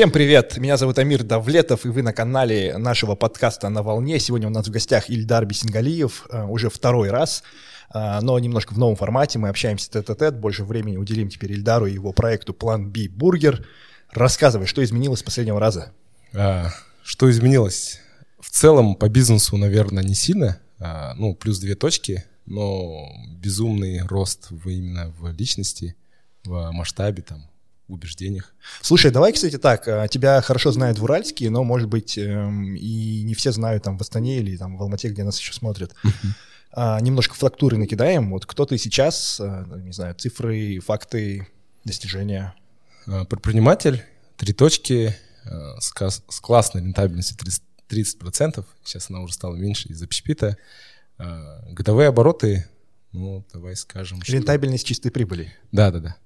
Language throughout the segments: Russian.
Всем привет! Меня зовут Амир Давлетов, и вы на канале нашего подкаста «На волне». Сегодня у нас в гостях Ильдар Бесингалиев, э, уже второй раз, э, но немножко в новом формате. Мы общаемся тет-а-тет, больше времени уделим теперь Ильдару и его проекту «План Би Бургер». Рассказывай, что изменилось с последнего раза? А, что изменилось? В целом по бизнесу, наверное, не сильно. А, ну, плюс две точки, но безумный рост в, именно в личности, в масштабе, там, убеждениях. Слушай, давай, кстати, так, а, тебя хорошо знают в Уральске, но, может быть, эм, и не все знают там в Астане или там в Алмате, где нас еще смотрят. А, немножко фактуры накидаем. Вот кто ты сейчас, а, не знаю, цифры, факты, достижения? Предприниматель, три точки, с, с классной рентабельностью 30%, 30%. Сейчас она уже стала меньше из-за общепита. Годовые обороты, ну, давай скажем... Рентабельность что... чистой прибыли. Да, да, да.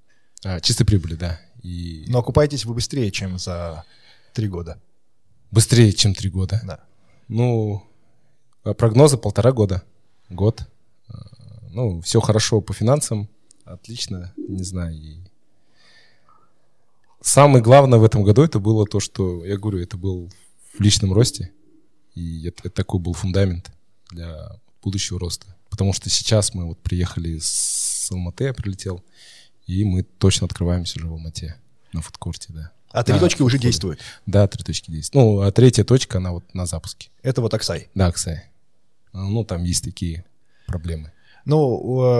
А, чистой прибыли, да. И... Но окупаетесь вы быстрее, чем за три года. Быстрее, чем три года? Да. Ну, а прогнозы полтора года, год. А, ну, все хорошо по финансам, отлично, не знаю. И... Самое главное в этом году это было то, что, я говорю, это был в личном росте. И это, это такой был фундамент для будущего роста. Потому что сейчас мы вот приехали с Алматы, я прилетел, и мы точно открываемся уже в Алмате, на фудкорте, да. А три да, точки уже действуют? Да, три точки действуют. Ну, а третья точка, она вот на запуске. Это вот Аксай? Да, Аксай. Ну, там есть такие проблемы. Ну,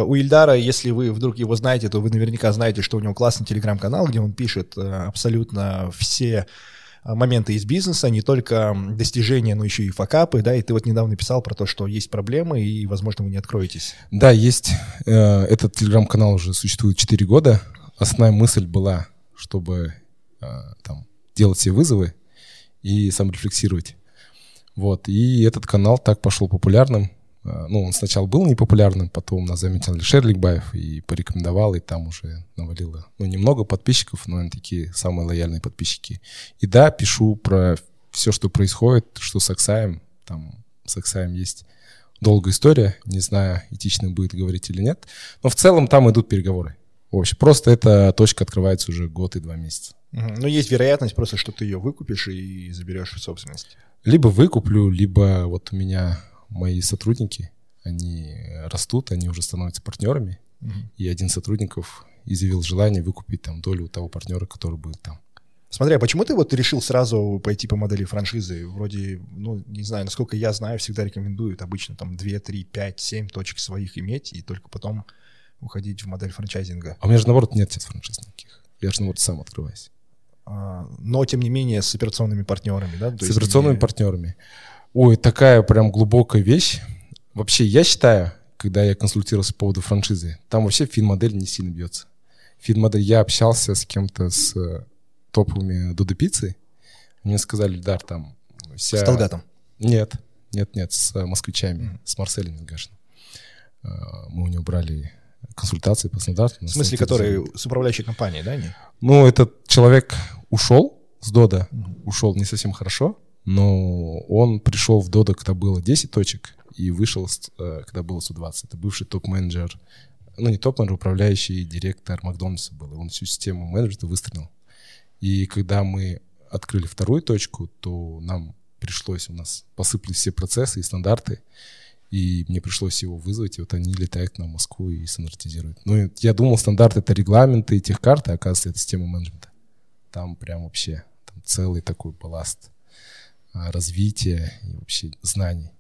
у Ильдара, если вы вдруг его знаете, то вы наверняка знаете, что у него классный телеграм-канал, где он пишет э, абсолютно все а, моменты из бизнеса, не только достижения, но еще и факапы, да, и ты вот недавно писал про то, что есть проблемы, и, возможно, вы не откроетесь. Да, есть. Э, этот телеграм-канал уже существует 4 года. Основная мысль была, чтобы э, там делать все вызовы и саморефлексировать. Вот, и этот канал так пошел популярным. А, ну, он сначала был непопулярным, потом нас заметил Алишер Ликбаев и порекомендовал, и там уже навалило, ну, немного подписчиков, но они такие самые лояльные подписчики. И да, пишу про все, что происходит, что с Аксаем, там с Аксаем есть долгая история, не знаю, этично будет говорить или нет, но в целом там идут переговоры. В общем, просто эта точка открывается уже год и два месяца. Ну, есть вероятность просто, что ты ее выкупишь и заберешь в собственность. Либо выкуплю, либо вот у меня мои сотрудники, они растут, они уже становятся партнерами, угу. и один из сотрудников изъявил желание выкупить там долю у того партнера, который будет там. Смотри, а почему ты вот решил сразу пойти по модели франшизы? Вроде, ну, не знаю, насколько я знаю, всегда рекомендуют обычно там 2, 3, 5, 7 точек своих иметь, и только потом уходить в модель франчайзинга. А у меня же, наоборот, нет франшиз никаких. Я же, наоборот, сам открываюсь. А, но, тем не менее, с операционными партнерами, да? То с операционными не... партнерами. Ой, такая прям глубокая вещь. Вообще, я считаю, когда я консультировался по поводу франшизы, там вообще фин-модель не сильно бьется. Фин-модель, я общался с кем-то с э, топовыми Дудо-пиццей. Мне сказали, Дар, там вся... С Талгатом? Нет, нет, нет, с э, москвичами, mm. с Марселем Гашиным. Э, мы у него брали консультации по стандартам. В смысле, который с управляющей компанией, да? Не? Ну, этот человек ушел с Дода, mm. ушел не совсем хорошо, но он пришел в Дода, когда было 10 точек, и вышел, э, когда было 120. Это бывший топ-менеджер, ну не топ-менеджер, управляющий директор Макдональдса был. Он всю систему менеджмента выстроил. И когда мы открыли вторую точку, то нам пришлось, у нас посыпались все процессы и стандарты, и мне пришлось его вызвать, и вот они летают на Москву и стандартизируют. Ну, я думал, стандарт — это регламенты и техкарты, а оказывается, это система менеджмента. Там прям вообще там целый такой балласт а, развития и вообще знаний.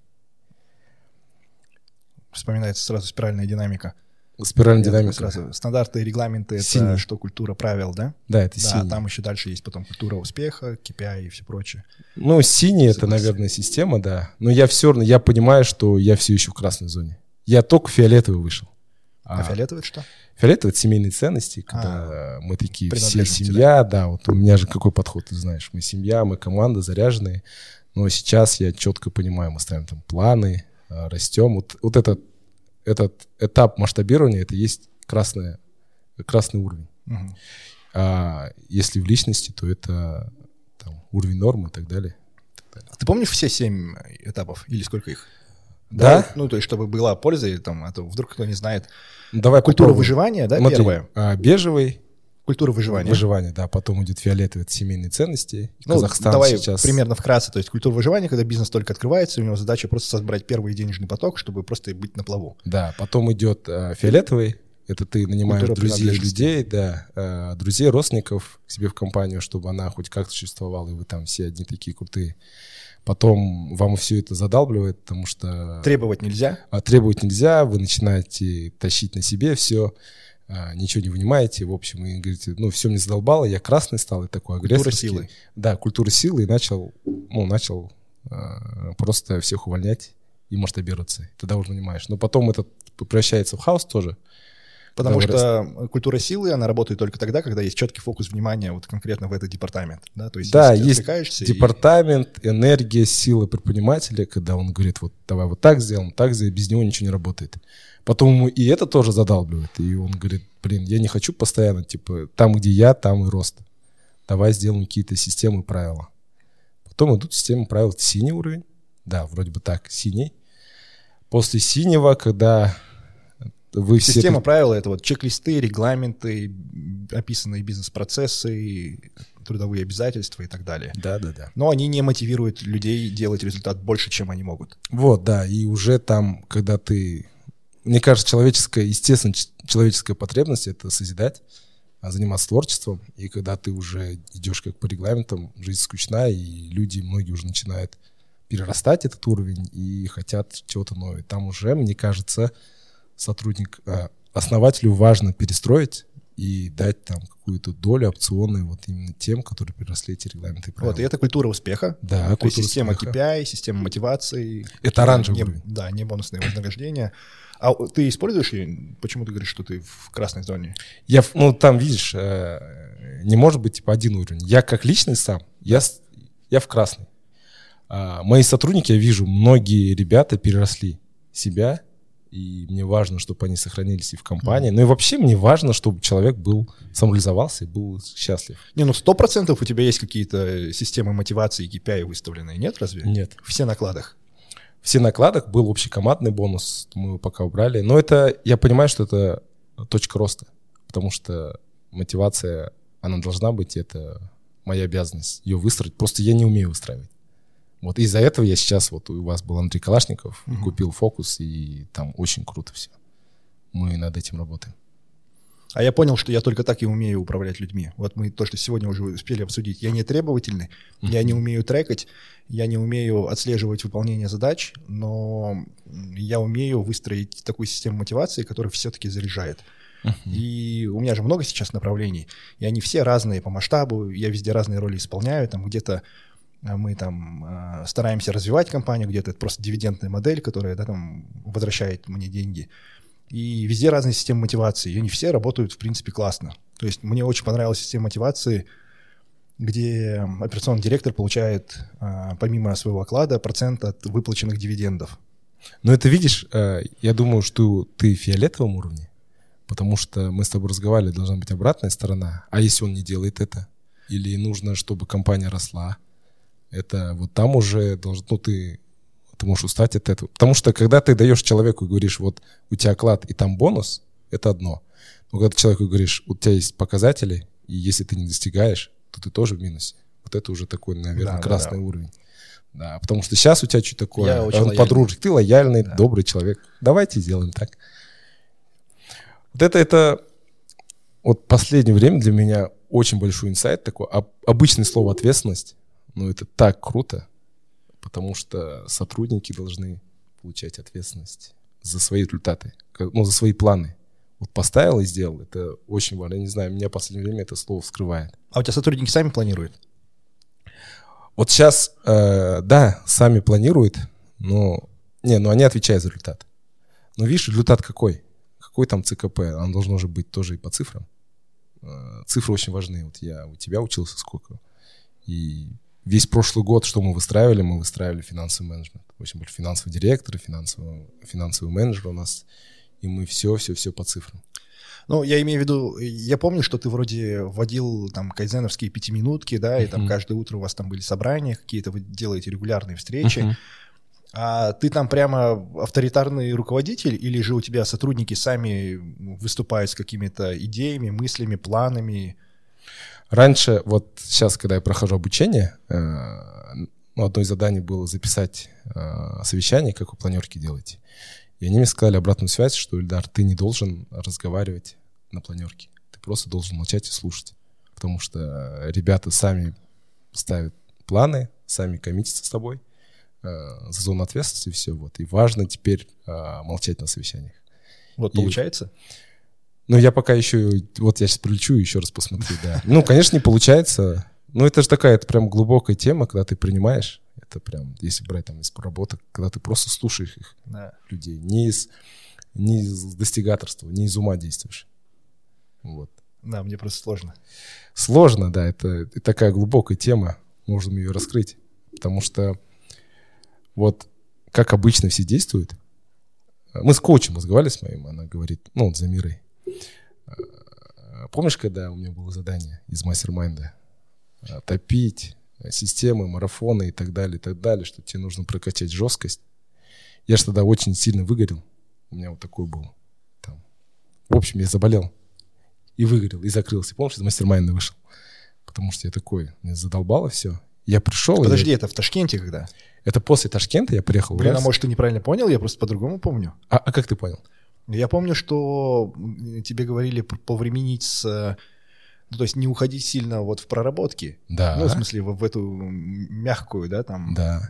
Вспоминается сразу спиральная динамика. Спиральная динамика. Сразу. Стандарты, регламенты — это синий. что культура правил, да? Да, это да, синий. там еще дальше есть потом культура успеха, KPI и все прочее. Ну, синий — это, наверное, система, да. Но я все равно, я понимаю, что я все еще в красной зоне. Я только фиолетовый вышел. А, а фиолетовый это что? Фиолетовый — это семейные ценности, когда а, мы такие все семья, да? да, вот у меня же какой подход, ты знаешь, мы семья, мы команда заряженные, но сейчас я четко понимаю, мы ставим там планы, а, растем. Вот, вот этот, этот этап масштабирования, это есть красный красный уровень. Угу. А если в личности, то это там, уровень нормы и так далее. А ты помнишь все семь этапов или сколько их? Да. да? Ну, то есть, чтобы была польза, там, а то вдруг кто не знает. Давай Культура попробуем. выживания, да, Смотри, первая? А, бежевый, Культура выживания. Выживание, да. Потом идет фиолетовый, это семейные ценности. Ну, Казахстан давай сейчас... примерно вкратце. То есть культура выживания, когда бизнес только открывается, у него задача просто собрать первый денежный поток, чтобы просто быть на плаву. Да, потом идет э, фиолетовый, это ты нанимаешь Культура друзей, людей, да, э, друзей, родственников к себе в компанию, чтобы она хоть как-то существовала, и вы там все одни такие крутые. Потом вам все это задалбливает, потому что Требовать нельзя. а, требовать нельзя, вы начинаете тащить на себе все, ничего не вынимаете, в общем, и говорите, ну, все мне задолбало, я красный стал, и такой Культура агрессорский. силы. Да, культура силы, и начал, ну, начал э, просто всех увольнять и масштабироваться. Тогда уже понимаешь. Но потом это превращается в хаос тоже. Потому что культура силы, она работает только тогда, когда есть четкий фокус внимания вот конкретно в этот департамент. Да, То есть, Да, есть отвлекаешься и- департамент, энергия, сила предпринимателя, когда он говорит, вот давай вот так сделаем, так сделаем, без него ничего не работает. Потом ему и это тоже задалбливает, и он говорит, блин, я не хочу постоянно, типа, там, где я, там и рост. Давай сделаем какие-то системы и правила. Потом идут системы правил, синий уровень, да, вроде бы так, синий. После синего, когда вы все... Система правил — это вот чек-листы, регламенты, описанные бизнес-процессы, трудовые обязательства и так далее. Да, да, да. Но они не мотивируют людей делать результат больше, чем они могут. Вот, да, и уже там, когда ты... Мне кажется, человеческая, естественно, человеческая потребность — это созидать, а заниматься творчеством. И когда ты уже идешь как по регламентам, жизнь скучна, и люди, многие уже начинают перерастать этот уровень и хотят чего-то нового. Там уже, мне кажется, сотрудник, э, основателю важно перестроить и дать там какую-то долю опционную вот именно тем, которые переросли эти регламенты и правила. Вот, и это культура успеха. Да, То есть культура система успеха. KPI, система мотивации. Это оранжевый не. Да, не бонусные вознаграждения. А ты используешь ее? Почему ты говоришь, что ты в красной зоне? Я, ну, там, видишь, э, не может быть, типа, один уровень. Я как личность сам, я, я в красный. А, мои сотрудники, я вижу, многие ребята переросли себя, и мне важно, чтобы они сохранились и в компании. Ну и вообще мне важно, чтобы человек был, самореализовался и был счастлив. Не, ну сто процентов у тебя есть какие-то системы мотивации и KPI выставленные, нет разве? Нет. Все накладах. Все накладок был общекомандный бонус, мы его пока убрали. Но это, я понимаю, что это точка роста, потому что мотивация, она должна быть, это моя обязанность ее выстроить. Просто я не умею выстраивать. Вот из-за этого я сейчас, вот у вас был Андрей Калашников, Мгм. купил фокус, и там очень круто все. Мы над этим работаем. А я понял, что я только так и умею управлять людьми. Вот мы то, что сегодня уже успели обсудить. Я не требовательный, я не умею трекать, я не умею отслеживать выполнение задач, но я умею выстроить такую систему мотивации, которая все-таки заряжает. И у меня же много сейчас направлений, и они все разные по масштабу, я везде разные роли исполняю, там где-то мы там а, стараемся развивать компанию, где-то это просто дивидендная модель, которая да, там возвращает мне деньги. И везде разные системы мотивации, и они все работают, в принципе, классно. То есть мне очень понравилась система мотивации, где операционный директор получает, а, помимо своего оклада, процент от выплаченных дивидендов. Но это видишь, э, я думаю, что ты в фиолетовом уровне, потому что мы с тобой разговаривали, должна быть обратная сторона. А если он не делает это? Или нужно, чтобы компания росла? Это вот там уже должно, ну, ты, ты можешь устать от этого. Потому что когда ты даешь человеку и говоришь, вот у тебя оклад и там бонус, это одно. Но когда ты человеку говоришь, у тебя есть показатели, и если ты не достигаешь, то ты тоже в минусе. Вот это уже такой, наверное, Да, да, красный да. уровень. Да, потому что сейчас у тебя что такое? Я очень Он лояльный. подружек, ты лояльный, Да. добрый человек. Давайте сделаем так. Вот это, это вот последнее время для меня очень большой инсайт такой. Об- обычное слово ответственность, но это так круто, потому что сотрудники должны получать ответственность за свои результаты, ну, за свои планы. Вот поставил и сделал, это очень важно. Я не знаю, меня в последнее время это слово вскрывает. А у тебя сотрудники сами планируют? Вот сейчас, э, да, сами планируют, но не, ну они отвечают за результат. Но видишь, результат какой? Какой там ЦКП? Он должен уже быть тоже и по цифрам. Э, цифры очень важны. Вот я у тебя учился сколько. И весь прошлый год, что мы выстраивали, мы выстраивали финансовый менеджмент. В общем, были финансовый директор, финансовый, финансовый менеджер у нас. И мы все, все, все по цифрам. Ну, я имею в виду, я помню, что ты вроде вводил там кайзеновские пятиминутки, да, и там Мгм. каждое утро у вас там были собрания какие-то, вы делаете регулярные встречи. Мгм. А ты там прямо авторитарный руководитель или же у тебя сотрудники сами выступают с какими-то идеями, мыслями, планами? Раньше, вот сейчас, когда я прохожу обучение, э, ну, одно из заданий было записать э, совещание, как вы планерки делаете. И они мне сказали обратную связь, что, Ильдар, ты не должен разговаривать на планерке. Ты просто должен молчать и слушать. Потому что ребята сами ставят планы, сами коммитятся с тобой э, за зону ответственности и все. Вот. И важно теперь э, молчать на совещаниях. Вот и, получается? Ну, я пока еще... Вот я сейчас прилечу и еще раз посмотрю, да. Ну, конечно, не получается. Ну, это же такая, это прям глубокая тема, когда ты принимаешь. Это прям, если брать там из проработок, когда ты просто слушаешь их, да. людей. Не из, не из достигаторства, не из ума действуешь. Вот. Да, мне просто сложно. Сложно, да, это такая глубокая тема, можем ее раскрыть, потому что вот как обычно все действуют. Мы с коучем разговаривали с моим, она говорит, ну, вот за мирой. Помнишь, когда у меня было задание из мастер-майнда? Топить системы, марафоны и так далее, и так далее, что тебе нужно прокачать жесткость. Я же тогда очень сильно выгорел. У меня вот такой был. Там. В общем, я заболел и выгорел, и закрылся. Помнишь, из мастер-майнда вышел? Потому что я такой, меня задолбало все. Я пришел... Подожди, я... это в Ташкенте когда? Это после Ташкента я приехал. Блин, а может, ты неправильно понял? Я просто по-другому помню. А, а как ты понял? Я помню, что тебе говорили повременить с... Ну, то есть не уходить сильно вот в проработки. Да. Ну, в смысле, в, в эту мягкую, да, там... Да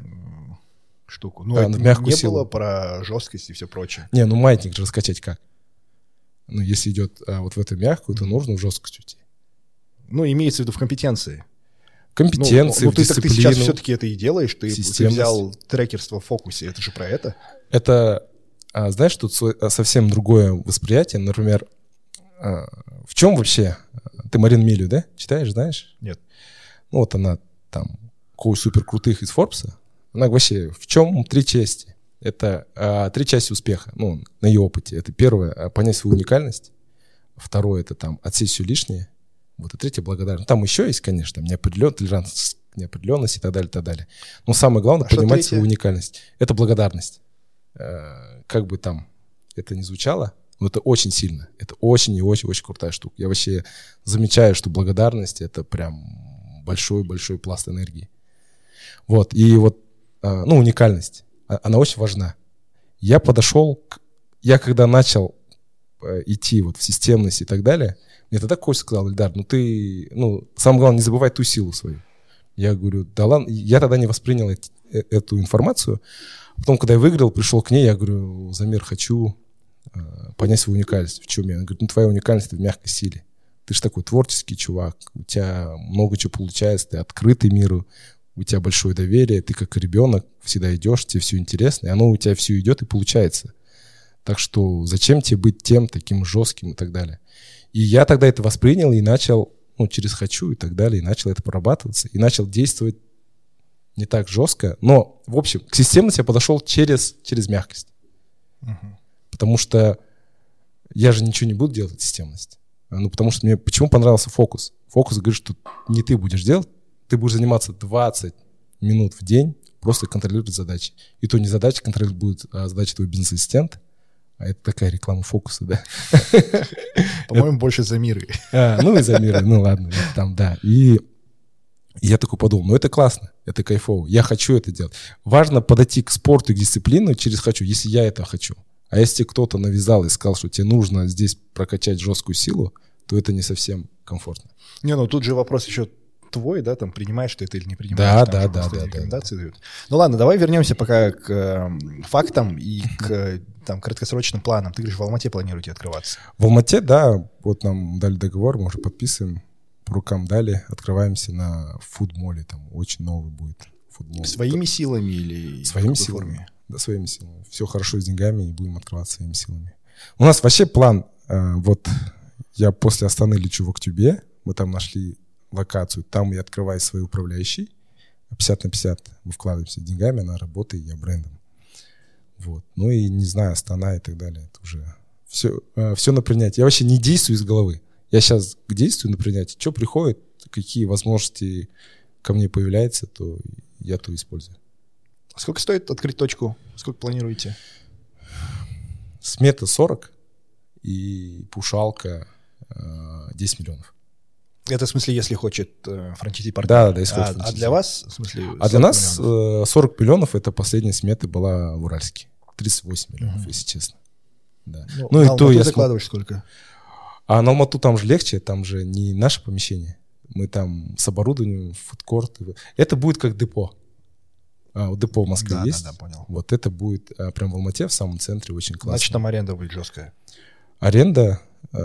штуку. Ну, да, это мягкую не силу. было про жесткость и все прочее. Не, ну маятник же раскачать как? Ну, если идет а, вот в эту мягкую, то нужно в жесткость уйти. Ну, имеется в виду в компетенции. Компетенции, ну, ну, ты, так ты сейчас все-таки это и делаешь, ты, ты взял трекерство в фокусе, это же про это? Это, а, знаешь, тут а, совсем другое восприятие. Например, а, в чем вообще? Ты Марин Милю, да? Читаешь, знаешь? Нет. Ну, вот она там, коуч супер крутых из Форбса. Она вообще, в чем три части? Это а, три части успеха, ну, на ее опыте. Это первое, а, понять свою уникальность. Второе, это там отсесть все лишнее. Вот, и третье, благодарность. Там еще есть, конечно, неопределенность, толерантность, неопределенность и так далее, и так далее. Но самое главное, а понимать свою уникальность. Это благодарность. Э, как бы там это ни звучало, но это очень сильно. Это очень и очень-очень крутая штука. Я вообще замечаю, что благодарность — это прям большой-большой пласт энергии. Вот, и вот, э, ну, уникальность. А, она очень важна. Я подошел, к... я когда начал э, идти вот в системность и так далее, мне тогда коуч сказал, Ильдар, ну ты, ну, самое главное, не забывай ту силу свою. Я говорю, да ладно, я тогда не воспринял э, эту информацию. Потом, когда я выиграл, пришел к ней, я говорю, Замир, хочу э, понять свою уникальность. В чем я? Она говорит, ну твоя уникальность в мягкой силе. Ты же такой творческий чувак, у тебя много чего получается, ты открытый миру, у тебя большое доверие, ты как ребенок всегда идешь, тебе все интересно, и оно у тебя все идет и получается. Так что зачем тебе быть тем таким жестким и так далее? И я тогда это воспринял и начал, ну, через хочу и так далее, и начал это прорабатываться, и начал действовать не так жестко. Но, в общем, к системности я подошел через, через мягкость. Uh-huh. Потому что я же ничего не буду делать системность. Ну, потому что мне почему понравился фокус? Фокус говорит, что не ты будешь делать, ты будешь заниматься 20 минут в день, просто контролировать задачи. И то не задача контролировать будет, а задача твой бизнес-ассистент. А это такая реклама фокуса, да. По-моему, больше за миры. А, ну и за миры, ну ладно, там, да. И я такой подумал, ну это классно, это кайфово, я хочу это делать. Важно подойти к спорту и к дисциплину через хочу, если я это хочу. А если кто-то навязал и сказал, что тебе нужно здесь прокачать жесткую силу, то это не совсем комфортно. Не, ну тут же вопрос еще твой, да, там принимаешь ты это или не принимаешь. Да, да, да, да, рекомендации да. дают. Ну ладно, давай вернемся пока к э, фактам и к там краткосрочным планам. Ты говоришь, в Алмате планируете открываться? В Алмате, да, вот нам дали договор, мы уже подписываем, по рукам дали, открываемся на фудмоле, там очень новый будет футбол. Своими силами или своими силами? Форме? Да, своими силами. Все хорошо с деньгами и будем открываться своими силами. У нас вообще план, э, вот я после Астаны лечу в Октябре, мы там нашли локацию, там я открываю свои управляющие, 50 на 50 мы вкладываемся деньгами, она работает, я брендом. Вот. Ну и не знаю, Астана и так далее, это уже все, э, все на принятие. Я вообще не действую из головы. Я сейчас действую на принятие. Что приходит, какие возможности ко мне появляются, то я то использую. Сколько стоит открыть точку? Сколько планируете? Смета 40 и пушалка э, 10 миллионов. Это в смысле, если хочет э, франчайзи партнер? Да, да, если а, хочет а для вас, в смысле, А 40 для нас миллионов? э, 40 миллионов это последняя смета была в Уральске. 38 миллионов, Мгм. если честно. Да. ну, ну и то Алмату я см- закладываешь сколько? А на Алмату там же легче, там же не наше помещение. Мы там с оборудованием, фудкорт. Это будет как депо. А, вот депо в Москве да, есть. да, да, понял. Вот это будет а, прям в Алмате, в самом центре, очень классно. Значит, там аренда будет жесткая. Аренда, э,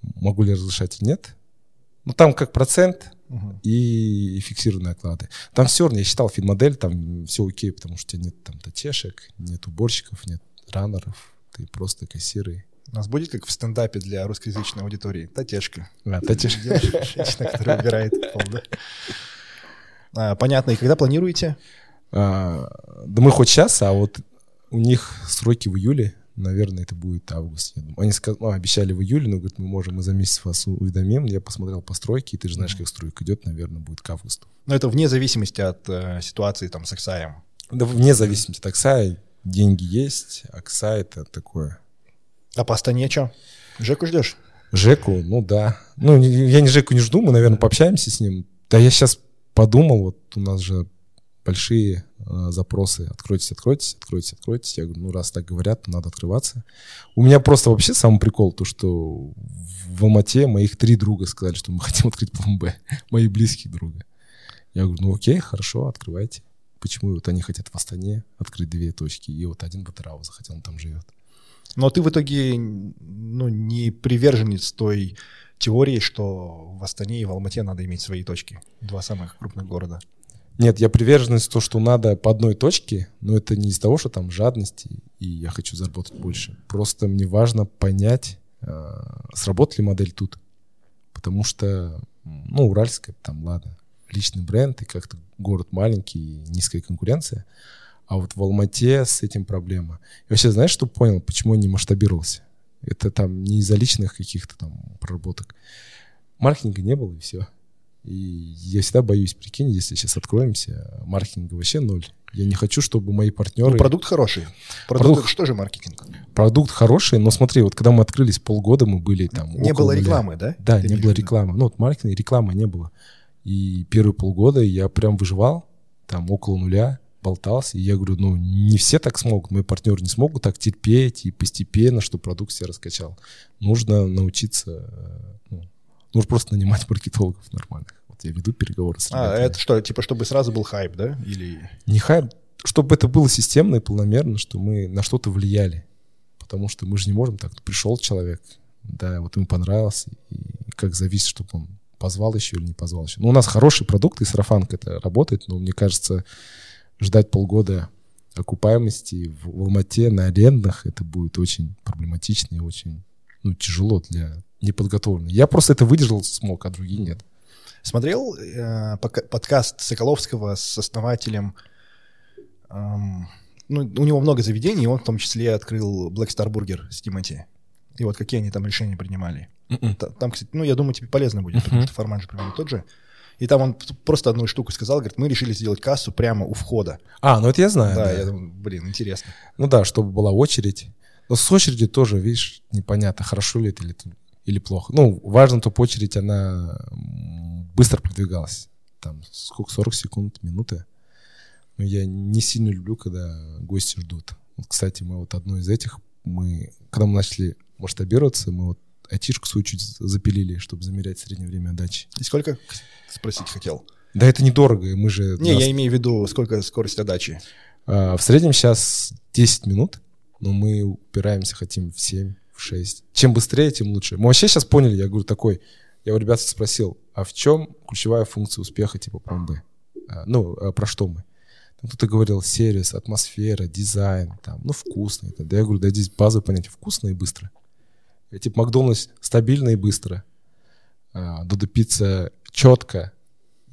могу ли разрешать или нет? Ну, там как процент Мгм. и фиксированные оклады. Там все равно, я считал финмодель, там все окей, потому что у тебя нет там точешек, нет уборщиков, нет раннеров, ты просто кассиры. У нас будет как в стендапе для русскоязычной аудитории. Татешка. А, точеш- Девушка, Женщина, которая убирает пол, да? А, Понятно. И когда планируете? А, да мы хоть сейчас, а вот у них сроки в июле, наверное, это будет август. Они сказ- ну, обещали в июле, но говорят, мы можем, мы за месяц вас уведомим. Я посмотрел по стройке, и ты же знаешь, как стройка идет, наверное, будет к августу. Но это вне зависимости от э, ситуации там с Аксаем. Да вне зависимости от Аксая, деньги есть, Акса это такое. А по Астане что? Жеку ждешь? Жеку, ну да. Ну, я не Жеку не жду, мы, наверное, пообщаемся с ним. Да я сейчас подумал, вот у нас же большие э, запросы. Откройтесь, откройтесь, откройтесь, откройтесь. Я говорю, ну раз так говорят, надо открываться. У меня просто вообще самый прикол, то что в Алмате моих три друга сказали, что мы хотим открыть план Б. Мои близких друга. Я говорю, ну окей, хорошо, открывайте. Почему вот они хотят в Астане открыть две точки, и вот один в Атырау захотел, он там живет. Но ты в итоге ну, не приверженец той теории, что в Астане и в Алмате надо иметь свои точки. Два самых крупных города. Нет, я приверженность то, что надо по одной точке, но это не из-за того, что там жадности, и я хочу заработать больше. Просто мне важно понять, э, сработает ли модель тут. Потому что, ну, Уральская, там, ладно, личный бренд, и как-то город маленький, низкая конкуренция. А вот в Алмате с этим проблема. И вообще, знаешь, что понял, почему я не масштабировался? Это там не из-за личных каких-то там проработок. Маркетинга не было, и все. И я всегда боюсь, прикинь, если сейчас откроемся, маркетинга вообще ноль. Я не хочу, чтобы мои партнеры... Ну, продукт хороший. Продукт, Продукт- что же маркетинг? Продукт хороший, но смотри, вот когда мы открылись полгода, мы были там... Не около было рекламы, да? Да, Ты не было рекламы. Ну, вот маркетинг, рекламы не было. И первые полгода я прям выживал, там около нуля, болтался. И я говорю, ну, не все так смогут, мои партнеры не смогут так терпеть и постепенно, чтобы продукт себя раскачал. Нужно научиться, э, ну, нужно просто нанимать маркетологов нормальных. Вот я веду переговоры с А, ребятами. это что, типа, чтобы сразу был хайп, да? Или... Не хайп, чтобы это было системно и планомерно, что мы на что-то влияли. Потому что мы же не можем так. Пришел человек, да, вот ему понравился, и как зависит, чтобы он позвал еще или не позвал еще. Ну, у нас хороший продукт, и сарафанка это работает, но мне кажется, ждать полгода окупаемости в, в Алмате на арендах, это будет очень проблематично и очень ну, тяжело для неподготовленных. Я просто это выдержал, смог, а другие нет. Смотрел э, подкаст Соколовского с основателем... эм, ну, у него много заведений, и он в том числе открыл Black Star Burger с Тимати. И вот какие они там решения принимали. Та- Там, кстати, ну, я думаю, тебе полезно будет, потому Мгм. что формат же примерно тот же. И там он просто одну штуку сказал, говорит, мы решили сделать кассу прямо у входа. А, ну это я знаю. да, да. я думаю, блин, интересно. Ну да, чтобы была очередь. Но с очередью тоже, видишь, непонятно, хорошо ли это или, или плохо. Ну, важно, чтобы очередь, она быстро продвигалась. Там сколько, 40 секунд, минуты. Но я не сильно люблю, когда гости ждут. Вот, кстати, мы вот одно из этих, мы, когда мы начали масштабироваться, мы вот айтишку свою чуть запилили, чтобы замерять среднее время отдачи. И сколько, спросить хотел? Да это недорого, мы же... Не, нас- я имею в виду, сколько скорость отдачи. А, В среднем сейчас 10 минут, но мы упираемся, хотим в 7, в 6. Чем быстрее, тем лучше. Мы вообще сейчас поняли, я говорю такой, я у ребят спросил, а в чем ключевая функция успеха типа Б? А, Ну, а про что мы? Там кто-то говорил сервис, атмосфера, дизайн, там, ну, вкусно. Да я говорю, да здесь базовое понятие, вкусно и быстро. Типа Макдональдс стабильно и быстро. А, Додо пицца четко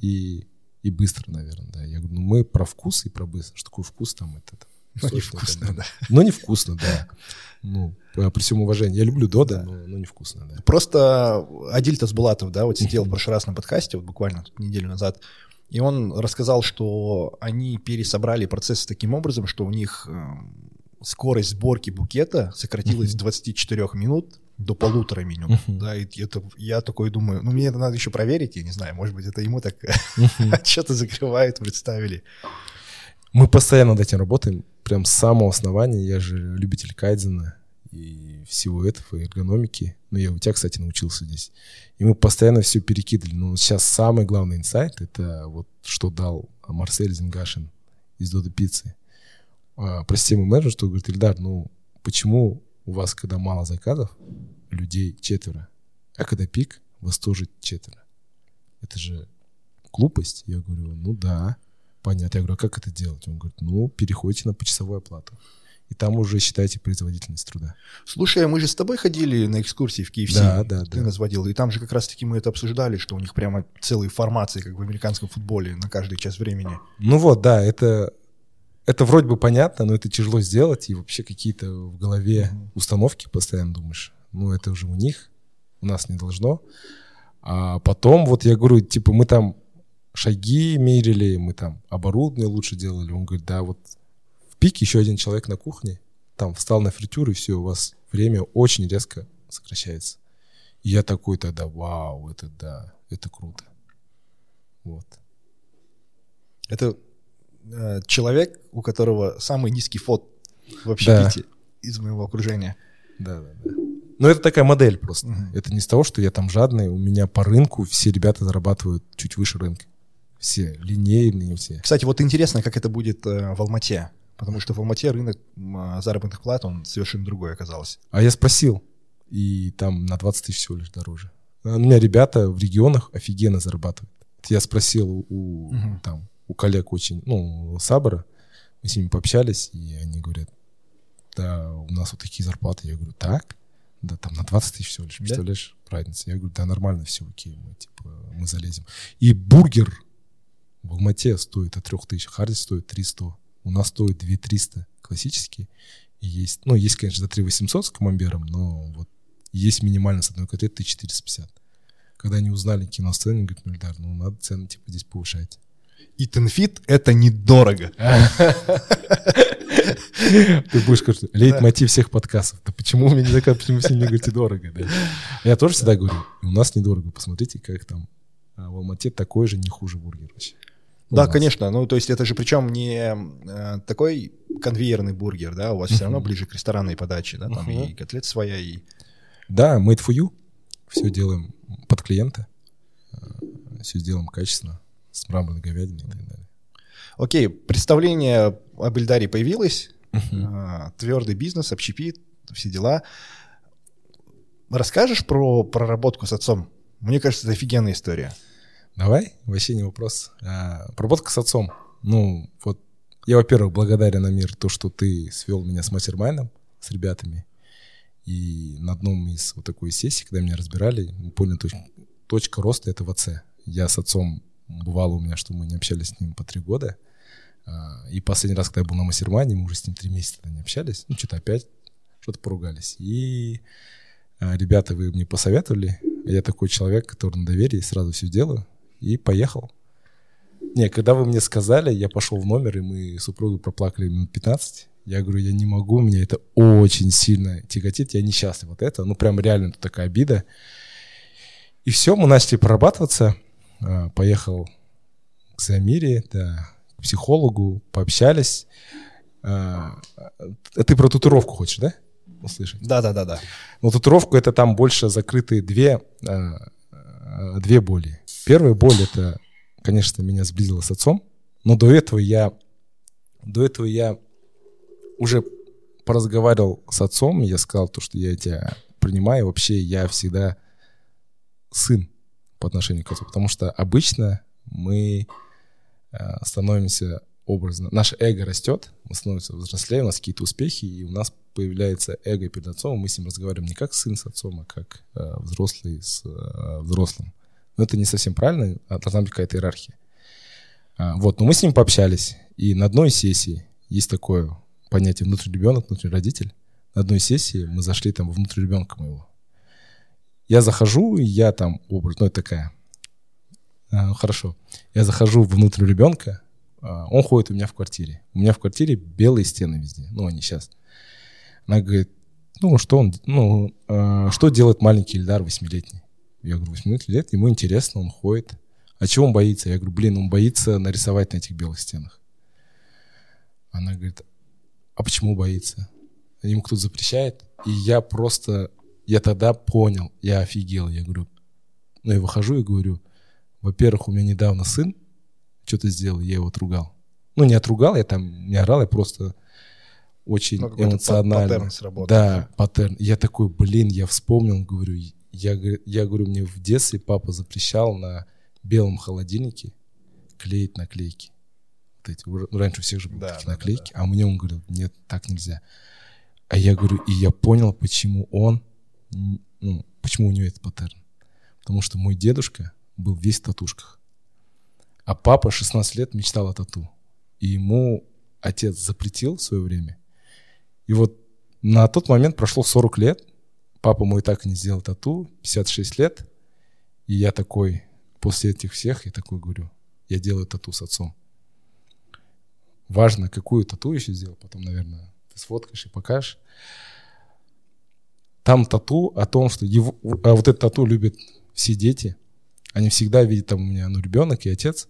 и, и быстро, наверное, да. Я говорю, ну мы про вкус и про быстро. Что такое вкус там? Это, там, Ну, сочно, невкусно, там, да. Ну, невкусно, да. Ну, при при всем уважении. Я люблю Додо, Да. но, но невкусно, да. Просто Адиль Тасбулатов, да, вот сидел в прошлый раз на подкасте, вот буквально неделю назад, И он рассказал, что они пересобрали процесс таким образом, что у них э, скорость сборки букета сократилась с 24 минут до полутора минут. Uh-huh. Да, и это я такой думаю, ну мне это надо еще проверить, я не знаю, может быть, это ему так uh-huh. отчеты закрывают, представили. Мы постоянно над этим работаем, прям с самого основания. Я же любитель кайдзена и всего этого, эргономики. Ну, я у тебя, кстати, научился здесь. И мы постоянно все перекидывали. Но сейчас самый главный инсайт — это вот что дал Марсель Зингашин из Дода Пиццы. А, про систему менеджмента, что говорит, Ильдар, ну, почему у вас, когда мало заказов, людей четверо, а когда пик, вас тоже четверо? Это же глупость. Я говорю, ну да. Понятно. Я говорю, а как это делать? Он говорит, ну, переходите на почасовую оплату. И там уже считайте производительность труда. Слушай, а мы же с тобой ходили на экскурсии в KFC. Да, да, Ты да. нас водил. И там же как раз-таки мы это обсуждали, что у них прямо целые формации, как в американском футболе, на каждый час времени. Ну вот, да, это, это вроде бы понятно, но это тяжело сделать. И вообще какие-то в голове установки постоянно думаешь. Ну, это уже у них, у нас не должно. А потом, вот я говорю, типа, мы там шаги мерили, мы там оборудование лучше делали. Он говорит, да, вот в пике еще один человек на кухне, там встал на фритюр, и все, у вас время очень резко сокращается. И я такой тогда, вау, это да, это круто. Вот. Это э, человек, у которого самый низкий фот в общепите да. из моего окружения. Да, да, да. Ну, это такая модель просто. Угу. Это не с того, что я там жадный. У меня по рынку все ребята зарабатывают чуть выше рынка все, линейные все. Кстати, вот интересно, как это будет э, в Алмате, потому что в Алмате рынок э, заработных плат, он совершенно другой оказался. А я спросил, и там на 20 тысяч всего лишь дороже. У меня ребята в регионах офигенно зарабатывают. Я спросил у, угу. там, у коллег очень, ну, Сабора, мы с ними пообщались, и они говорят, да, у нас вот такие зарплаты. Я говорю, так? Да, там на 20 тысяч всего лишь, представляешь, да? разница. Я говорю, да, нормально, все окей, мы, типа, мы залезем. И бургер в Алмате стоит от 3000, Харди стоит 300, у нас стоит 2300 классический. И есть, ну, есть, конечно, за 3800 с камамбером, но вот есть минимально с одной котлеты 1450. Когда они узнали киносцену, они говорят, ну, Ильдар, ну, надо цены, типа, здесь повышать. И тенфит — это недорого. Ты будешь говорить, лейтмотив всех подкастов. Да почему у меня не такая, почему все не говорите дорого, да? Я тоже всегда говорю, у нас недорого, посмотрите, как там а в Алмате такой же, не хуже бургер вообще. Да, конечно. Ну, то есть это же причем не э, такой конвейерный бургер, да, у вас uh-huh. все равно ближе к ресторанной подаче, да, там uh-huh. и котлет своя, и... Да, made for you. Все делаем под клиента. Все сделаем качественно, с мраморной говядиной и так далее. Окей, представление об Эльдаре появилось. Uh-huh. Твердый бизнес, общепит, все дела. Расскажешь про проработку с отцом? Мне кажется, это офигенная история. Давай, вообще не вопрос. А, проработка с отцом. Ну, вот я, во-первых, благодарен, Амир, то, что ты свел меня с мастермайном, с ребятами. И на одном из вот такой сессии, когда меня разбирали, мы поняли, точ, точка роста — это в отце. Я с отцом, бывало у меня, что мы не общались с ним по три года. А, и последний раз, когда я был на мастермайне, мы уже с ним три месяца не общались. Ну, что-то опять, что-то поругались. И а, ребята, вы мне посоветовали. Я такой человек, который на доверии сразу все делаю и поехал. Не, когда вы мне сказали, я пошел в номер, и мы с супругой проплакали минут 15. Я говорю, я не могу, меня это очень сильно тяготит, я несчастлив вот это. Ну, прям реально такая обида. И все, мы начали прорабатываться. А, поехал к Замире, да, к психологу, пообщались. А, ты про татуировку хочешь, да? Услышать? Да, да, да, да. Но татуировку это там больше закрытые две, а, две боли. Первая боль это, конечно, меня сблизило с отцом, но до этого я, до этого я уже поразговаривал с отцом, я сказал то, что я тебя принимаю, вообще я всегда сын по отношению к отцу, потому что обычно мы э, становимся образно, наше эго растет, мы становимся взрослее, у нас какие-то успехи, и у нас появляется эго перед отцом, мы с ним разговариваем не как сын с отцом, а как э, взрослый с э, взрослым. Но это не совсем правильно, а должна быть какая-то иерархия. А, вот, но мы с ним пообщались, и на одной сессии есть такое понятие внутренний ребенок, внутренний родитель. На одной сессии мы зашли там внутрь ребенка моего. Я захожу, я там образ, ну, такая А, хорошо. Я захожу внутрь ребенка, а, он ходит у меня в квартире. У меня в квартире белые стены везде. Ну, они сейчас. Она говорит, ну, что он, ну, э, что делает маленький Ильдар восьмилетний? Я говорю, восьмилетний лет, ему интересно, он ходит. А чего он боится? Я говорю, блин, он боится нарисовать на этих белых стенах. Она говорит, а почему боится? Ему кто-то запрещает? И я просто, я тогда понял, я офигел. Я говорю, ну, я выхожу и говорю, во-первых, у меня недавно сын что-то сделал, я его отругал. Ну, не отругал, я там не орал, я просто очень ну, эмоционально. Паттерн сработал. Да, паттерн. Я такой, блин, я вспомнил, говорю, я, я говорю, мне в детстве папа запрещал на белом холодильнике клеить наклейки. Вот эти, раньше у всех же были да, такие да, наклейки, да, да. а мне он говорил, нет, так нельзя. А я говорю, и я понял, почему он, ну, почему у него этот паттерн. Потому что мой дедушка был весь в татушках. А папа 16 лет мечтал о тату. И ему отец запретил в свое время. И вот на тот момент прошло 40 лет. Папа мой так и не сделал тату, 56 лет. И я такой, после этих всех, я такой говорю, я делаю тату с отцом. Важно, какую тату еще сделал, потом, наверное, ты сфоткаешь и покажешь. Там тату о том, что его, а вот это тату любят все дети. Они всегда видят там у меня ну, ребенок и отец.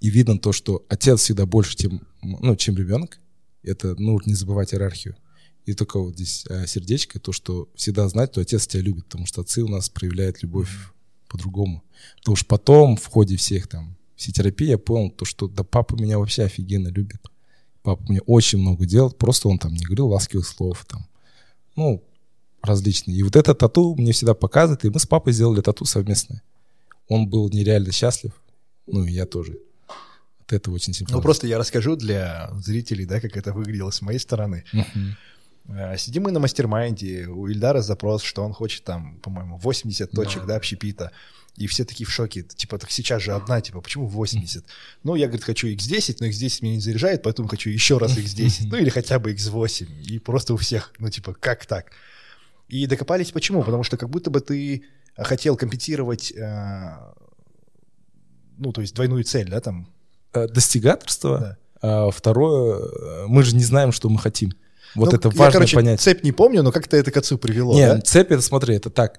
И видно то, что отец всегда больше, чем, ну, чем ребенок. Это, ну, не забывать иерархию. И только вот здесь а, сердечко, то, что всегда знать, что отец тебя любит, потому что отцы у нас проявляют любовь по-другому. Потому что потом, в ходе всех там, всей терапии, я понял то, что да папа меня вообще офигенно любит. Папа мне очень много делает, просто он там не говорил ласковых слов, там, ну, различные. И вот это тату мне всегда показывает, и мы с папой сделали тату совместное. Он был нереально счастлив, ну и я тоже. От этого очень сильно. Ну просто я расскажу для зрителей, да, как это выглядело с моей стороны. Uh-huh. Сидим мы на мастер-майнде, у Ильдара запрос, что он хочет там, по-моему, 80 точек, да, да общепита. И все такие в шоке, типа, так сейчас же одна, типа, почему 80? Ну, я, говорит, хочу X10, но X10 меня не заряжает, поэтому хочу еще раз X10, ну или хотя бы X8. И просто у всех, ну, типа, как так? И докопались почему? Потому что как будто бы ты хотел компенсировать, э, ну, то есть двойную цель, да, там? Э, достигаторство. Да. А второе, э, мы же не знаем, что мы хотим. Вот ну, это важное я, короче, понятие. цепь не помню, но как-то это к отцу привело, Нет, да? цепь, это смотри, это так.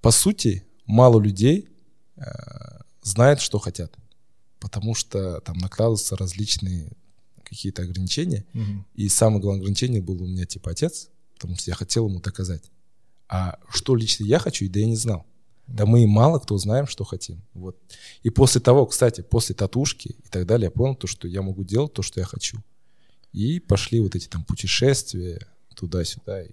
По сути, мало людей знает, что хотят. Потому что там накладываются различные какие-то ограничения. Угу. И самое главное ограничение было у меня типа отец, потому что я хотел ему доказать. А что лично я хочу, да я не знал. Да мы мало кто знаем, что хотим. Вот. И после того, кстати, после татушки и так далее, я понял то, что я могу делать то, что я хочу. И пошли вот эти там путешествия туда-сюда. И...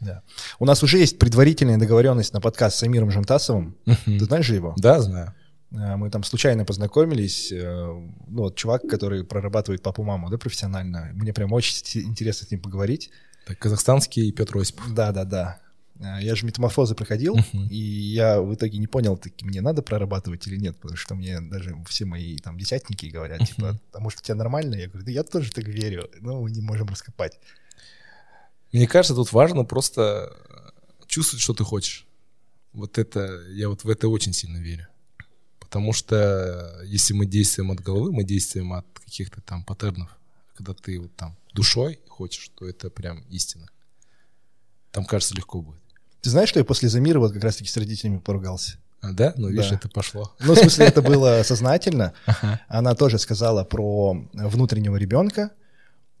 Да. У нас уже есть предварительная договоренность на подкаст с Амиром Жантасовым. Ты знаешь же его? Да, знаю. А, мы там случайно познакомились. Э, ну, вот чувак, который прорабатывает папу-маму, да, профессионально. Мне прям очень интересно с ним поговорить. Так, казахстанский Петр Осипов. Да, да, да. А, я же метаморфозы проходил, uh-huh. и я в итоге не понял, таки мне надо прорабатывать или нет, потому что мне даже все мои там десятники говорят, uh-huh. типа, а может, у тебя нормально? Я говорю, да я тоже так верю, но мы не можем раскопать. Мне кажется, тут важно просто чувствовать, что ты хочешь. Вот это, я вот в это очень сильно верю. Потому что если мы действуем от головы, мы действуем от каких-то там паттернов. Когда ты вот там душой хочешь, то это прям истина. Там, кажется, легко будет. Ты знаешь, что я после Замира вот как раз-таки с родителями поругался? А, да? Ну, видишь, да. это пошло. Ну, в смысле, это было сознательно. Она тоже сказала про внутреннего ребенка.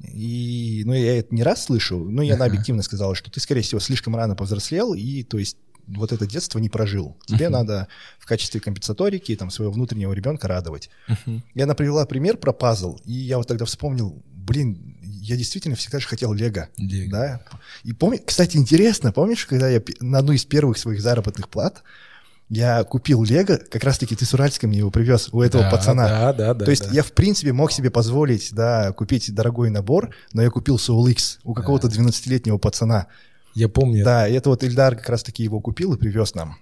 И, ну, я это не раз слышу, но и она объективно сказала, что ты, скорее всего, слишком рано повзрослел, и, то есть, вот это детство не прожил. Тебе uh-huh. надо в качестве компенсаторики там своего внутреннего ребенка радовать. Uh-huh. И она привела пример про пазл, и я вот тогда вспомнил, блин, я действительно всегда же хотел Лего. Лего. Да? И помню, кстати, интересно, помнишь, когда я на одну из первых своих заработных плат я купил Лего, как раз-таки ты с Уральска мне его привез у этого да, пацана. Да, да, да. То есть да. я, в принципе, мог себе позволить, да, купить дорогой набор, но я купил Soul X у какого-то 12-летнего пацана. Я помню. Да, это вот Ильдар как раз-таки его купил и привез нам.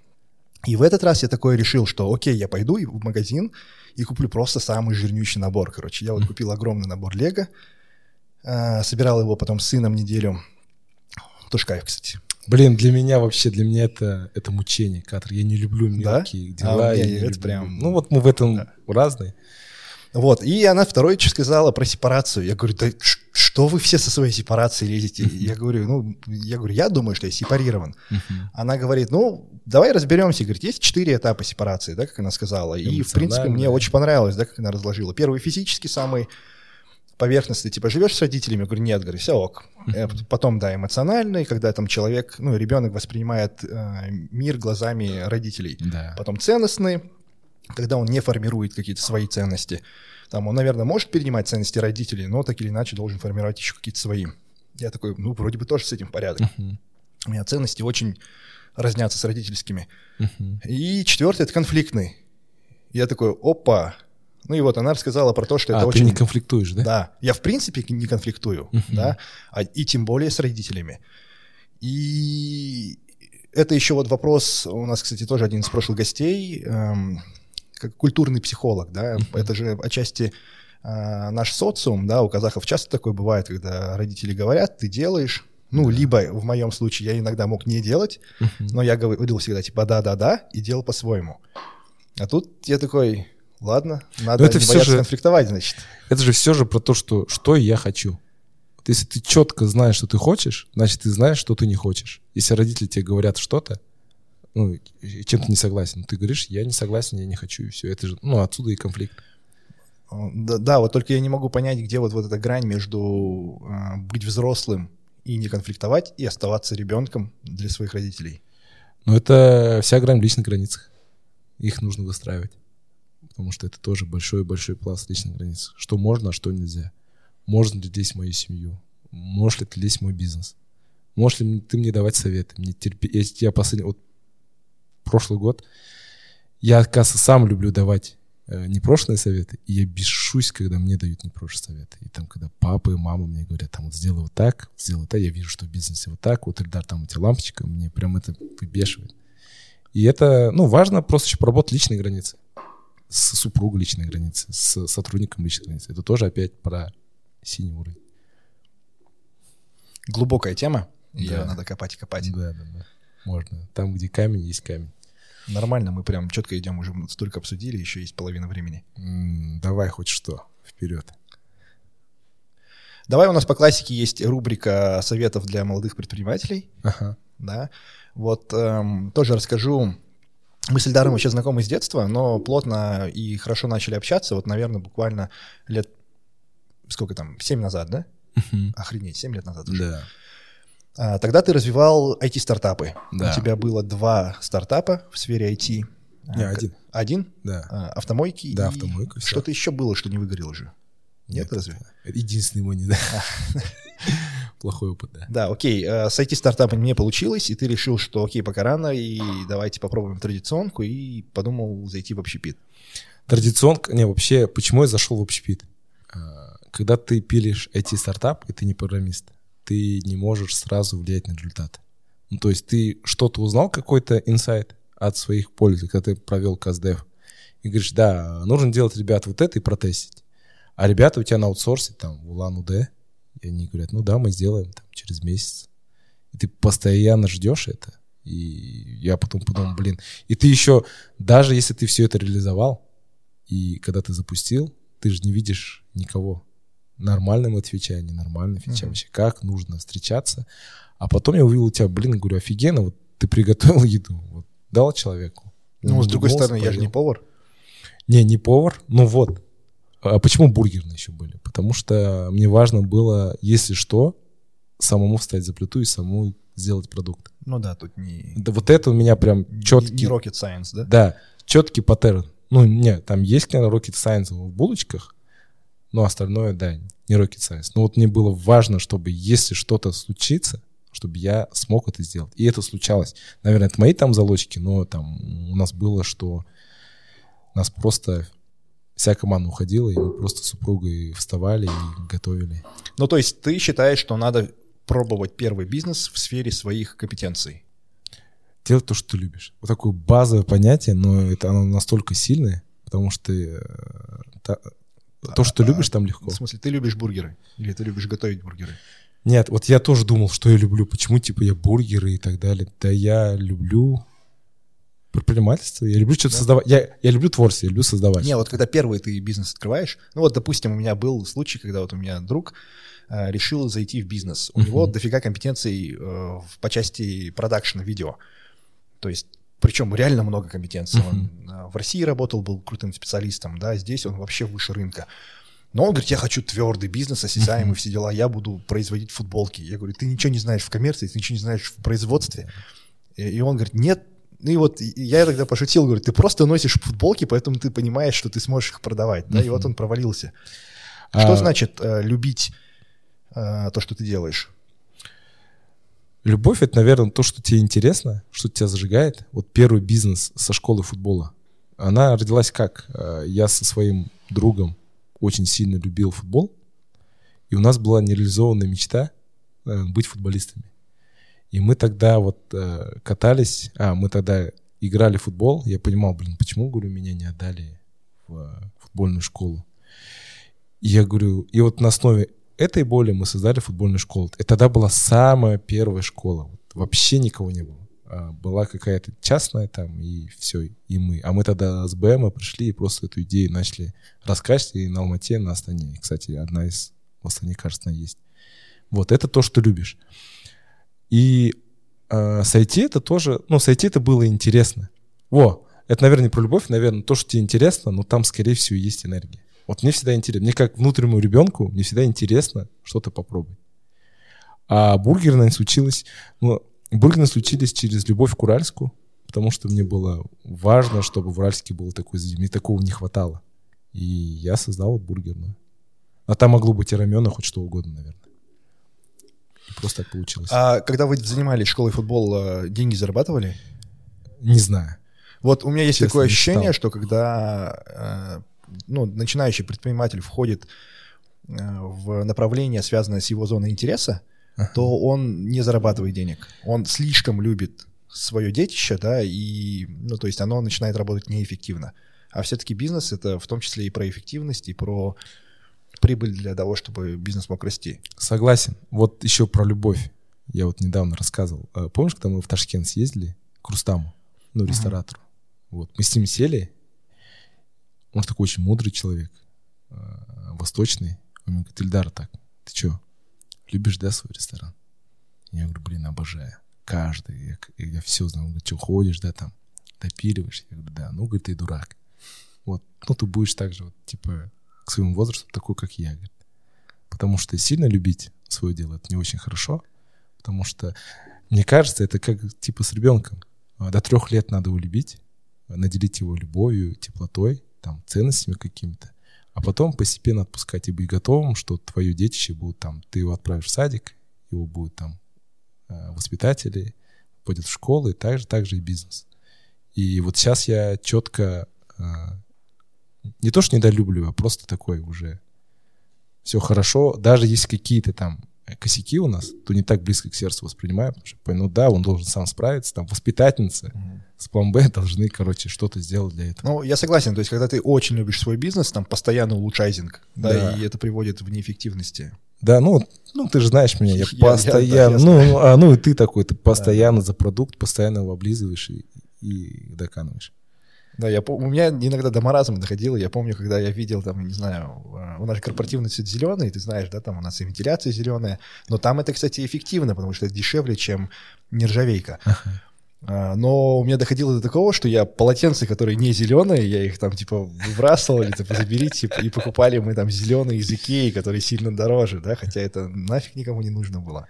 И в этот раз я такое решил, что окей, я пойду в магазин и куплю просто самый жирнющий набор, короче. Я вот купил огромный набор Лего, а, собирал его потом с сыном неделю. Тоже кайф, кстати. Блин, для меня вообще, для меня это, это мучение, Катр. Я не люблю мелкие Да? дела. А, я не, это люблю- прям- Ну вот мы в этом разные. Вот, и она второй сказала про сепарацию. Я говорю, да что вы все со своей сепарацией лезете? Я говорю, ну, я говорю, я думаю, что я сепарирован. Она говорит, ну, давай разберемся. Говорит, есть четыре этапа сепарации, да, как она сказала. И, в принципе, мне очень понравилось, да, как она разложила. Первый физический, самый поверхностный, типа, живешь с родителями? Я говорю, нет, говорю, все ок. Потом, да, эмоциональный, когда там человек, ну, ребенок воспринимает э, мир глазами родителей. Да. Потом ценностный, когда он не формирует какие-то свои ценности. Там он, наверное, может перенимать ценности родителей, но так или иначе должен формировать еще какие-то свои. Я такой, ну, вроде бы тоже с этим порядок. Мгм. У меня ценности очень разнятся с родительскими. Мгм. И четвертый — это конфликтный. Я такой, опа. Ну и вот она рассказала про то, что А, это ты очень... не конфликтуешь, да? Да, я в принципе не конфликтую, да, а, и тем более с родителями. И это еще вот вопрос, у нас, кстати, тоже один из прошлых гостей, эм, как культурный психолог, да, это же отчасти э, наш социум, да, у казахов часто такое бывает, когда родители говорят, ты делаешь, ну, либо в моем случае я иногда мог не делать, но я говорил всегда типа да-да-да и делал по-своему. А тут я такой, ладно, надо Но это не бояться же- конфликтовать, значит. Это же все же про то, что, что я хочу. Вот если ты четко знаешь, что ты хочешь, значит, ты знаешь, что ты не хочешь. Если родители тебе говорят что-то, ну, и чем ты не согласен, ты говоришь, я не согласен, я не хочу, и все. Это же, ну, отсюда и конфликт. Да, да, вот только я не могу понять, где вот, вот эта грань между э, быть взрослым и не конфликтовать, и оставаться ребенком для своих родителей. Но это вся грань в личных границах. Их нужно выстраивать. Потому что это тоже большой-большой пласт личных границ. Что можно, а что нельзя. Можно ли в мою семью? Можешь ли ты лезть в мой бизнес? Можешь ли ты мне давать советы? Мне терпи... Если я последний... Вот прошлый год я, оказывается, сам люблю давать э, непрошенные советы, и я бешусь, когда мне дают непрошенные советы. И там, когда папа и мама мне говорят, там, вот сделай вот так, сделай так, я вижу, что в бизнесе вот так, вот, Эльдар, там у тебя лампочка, мне прям это выбешивает. И это, ну, важно просто еще поработать личные границы. С супругой личные границы, с сотрудником личные границы. Это тоже опять про синий уровень. Глубокая тема, ее Да. надо копать и копать. Да, да, да. Можно. Там, где камень, есть камень. Нормально, мы прям четко идем, уже столько обсудили, еще есть половина времени. М, давай хоть что, вперед. Давай у нас по классике есть рубрика советов для молодых предпринимателей. Ага. да. Вот эм, тоже расскажу. Мы с Эльдаром вообще знакомы с детства, но плотно и хорошо начали общаться. Вот, наверное, буквально лет сколько там, 7 назад, да? Охренеть, 7 лет назад уже. Да. А, тогда ты развивал IT-стартапы. Да. У тебя было два стартапа в сфере IT. Не, А, один. Один? Да. А, автомойки. Да, и автомойка. Что-то еще было, что не выгорело уже. Нет, разве? Это единственный мой не да. Плохой опыт, да. Да, окей, с IT-стартапами не получилось, и ты решил, что окей, пока рано, и давайте попробуем традиционку, и подумал зайти в общепит. Традиционка, не, вообще, почему я зашел в общепит? Когда ты пилишь IT-стартап, и ты не программист, ты не можешь сразу влиять на результат. Ну, то есть ты что-то узнал, какой-то инсайт от своих пользователей, когда ты провел каздев, и говоришь, да, нужно делать, ребят, вот это и протестить. А ребята у тебя на аутсорсе, там, в Улан-Удэ, и они говорят, ну да, мы сделаем там, через месяц. И ты постоянно ждешь это. И я потом подумал, блин, и ты еще, даже если ты все это реализовал, и когда ты запустил, ты же не видишь никого. Нормальным отвечая, ненормальным отвечая. Вообще, как нужно встречаться. А потом я увидел у тебя, блин, говорю, офигенно, вот ты приготовил еду, вот, дал человеку. Ну, с другой стороны, я же не поел. повар. Не, не повар, ну вот. А почему бургерные еще были? Потому что мне важно было, если что, самому встать за плиту и самому сделать продукт. Ну да, тут не, Да вот это у меня прям не четкий, rocket science, да? да, четкий паттерн. Ну, не, там есть, конечно, rocket science в булочках, но остальное, да, не rocket science. Но вот мне было важно, чтобы если что-то случится, чтобы я смог это сделать. И это случалось. Наверное, это мои там залочки, но там у нас было, что нас просто вся команда уходила, и мы просто с супругой вставали и готовили. Ну, то есть ты считаешь, что надо пробовать первый бизнес в сфере своих компетенций? Делать то, что ты любишь. Вот такое базовое понятие, но это оно настолько сильное, потому что э, то, что А, любишь, там легко. В смысле, ты любишь бургеры? Или ты любишь готовить бургеры? Нет, вот я тоже думал, что я люблю, почему, типа, я бургеры и так далее. Да я люблю предпринимательство, я люблю что-то да. создавать. Я, я люблю творчество, я люблю создавать. Не, вот когда первый ты бизнес открываешь, ну вот, допустим, у меня был случай, когда вот у меня друг э, решил зайти в бизнес. У uh-huh. него дофига компетенций э, по части продакшена видео. То есть причем реально много компетенций. Uh-huh. Он э, в России работал, был крутым специалистом, да, здесь он вообще выше рынка. Но он говорит, я хочу твердый бизнес, осязаемый, uh-huh. все дела, я буду производить футболки. Я говорю, ты ничего не знаешь в коммерции, ты ничего не знаешь в производстве. И он говорит, нет, ну и вот я тогда пошутил, говорю, ты просто носишь футболки, поэтому ты понимаешь, что ты сможешь их продавать. Да, и вот он провалился. Что а... значит э, любить э, то, что ты делаешь? Любовь — это, наверное, то, что тебе интересно, что тебя зажигает. Вот первый бизнес со школы футбола. Она родилась как? Э, я со своим другом очень сильно любил футбол, и у нас была нереализованная мечта э, быть футболистами. И мы тогда вот э, катались, а, мы тогда играли в футбол, я понимал, блин, почему, говорю, меня не отдали в футбольную школу. И я говорю, и вот на основе этой боли мы создали футбольную школу. И тогда была самая первая школа, вот, вообще никого не было. А, была какая-то частная там, и все, и мы. А мы тогда с БМ пришли и просто эту идею начали раскачивать, и на Алмате, на Астане. Кстати, одна из в Астане, кажется, есть. Вот, это то, что любишь. И э, сойти это тоже, ну, сойти это было интересно. Во, это, наверное, не про любовь, наверное, то, что тебе интересно, но там, скорее всего, есть энергия. Вот мне всегда интересно, мне как внутреннему ребенку, мне всегда интересно что-то попробовать. А бургерная случилось, ну, бургерные случились через любовь к Уральску, потому что мне было важно, чтобы в Уральске было такой мне такого не хватало. И я создал вот бургерную. А там могло быть и рамен, хоть что угодно, наверное. Просто так получилось. А когда вы занимались школой футбола, деньги зарабатывали? Не знаю. Вот у меня есть Честно, такое ощущение, что когда э, ну, начинающий предприниматель входит э, в направление, связанное с его зоной интереса, ага. то он не зарабатывает денег. Он слишком любит свое детище, да, и, ну, то есть оно начинает работать неэффективно. А все-таки бизнес — это в том числе и про эффективность, и про прибыль для того, чтобы бизнес мог расти. Согласен. Вот еще про любовь. Я вот недавно рассказывал. А помнишь, когда мы в Ташкент съездили к Рустаму, ну, ресторатору? Uh-huh. Вот. Мы с ним сели. Он такой очень мудрый человек, а, восточный. Он мне говорит, Ильдар, так, ты что, любишь, да, свой ресторан? Я говорю, блин, обожаю. Каждый. Я, я все знаю. Он говорит, что ходишь, да, там, допиливаешь? Я говорю, да. Ну, говорит, ты дурак. Вот. Ну, ты будешь так же, вот, типа, к своему возрасту такой, как я. Говорит. Потому что сильно любить свое дело это не очень хорошо, потому что мне кажется, это как типа с ребенком. До трех лет надо его любить, наделить его любовью, теплотой, там, ценностями какими-то, а потом постепенно отпускать и быть готовым, что твое детище будет там, ты его отправишь в садик, его будут там а, воспитатели, пойдет в школу, и так же, так же и бизнес. И вот сейчас я четко а, не то, что недолюбливаю, а просто такой уже все хорошо. Даже если какие-то там косяки у нас, то не так близко к сердцу воспринимаю, потому что, ну да, он должен сам справиться, там, воспитательница mm-hmm. с план Б должны, короче, что-то сделать для этого. Ну, я согласен, то есть, когда ты очень любишь свой бизнес, там, постоянно улучшайзинг, да, да. и это приводит в неэффективности. Да, ну, ну ты же знаешь меня, я, я постоянно, я, я, ну, а, ну и ты такой, ты постоянно да. за продукт, постоянно его облизываешь и, и доканываешь. Да, я, у меня иногда до маразма доходило. Я помню, когда я видел, там, не знаю, э, у нас корпоративный цвет зеленый, ты знаешь, да, там у нас и вентиляция зеленая. Но там это, кстати, эффективно, потому что это дешевле, чем нержавейка. А, но у меня доходило до такого, что я полотенца, которые не зеленые, я их там типа выбрасывал или типа заберите, и покупали мы там зеленые из Икеи, которые сильно дороже, да, хотя это нафиг никому не нужно было.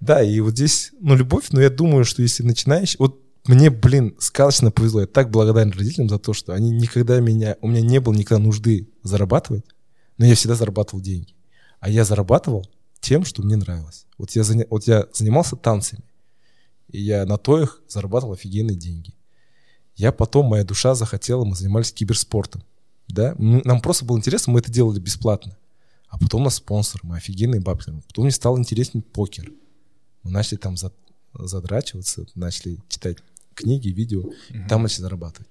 Да, и вот здесь, ну, любовь, но я думаю, что если начинаешь, вот мне, блин, сказочно повезло. Я так благодарен родителям за то, что они никогда меня... У меня не было никогда нужды зарабатывать, но я всегда зарабатывал деньги. А я зарабатывал тем, что мне нравилось. Вот я, заня... вот я занимался танцами, и я на то их зарабатывал офигенные деньги. Я потом, моя душа захотела, мы занимались киберспортом. Да? Нам просто было интересно, мы это делали бесплатно. А потом у нас спонсор, мы офигенные бабки. Потом мне стало интереснее покер. Мы начали там задрачиваться, начали читать книги, видео, mm-hmm. там начали зарабатывать.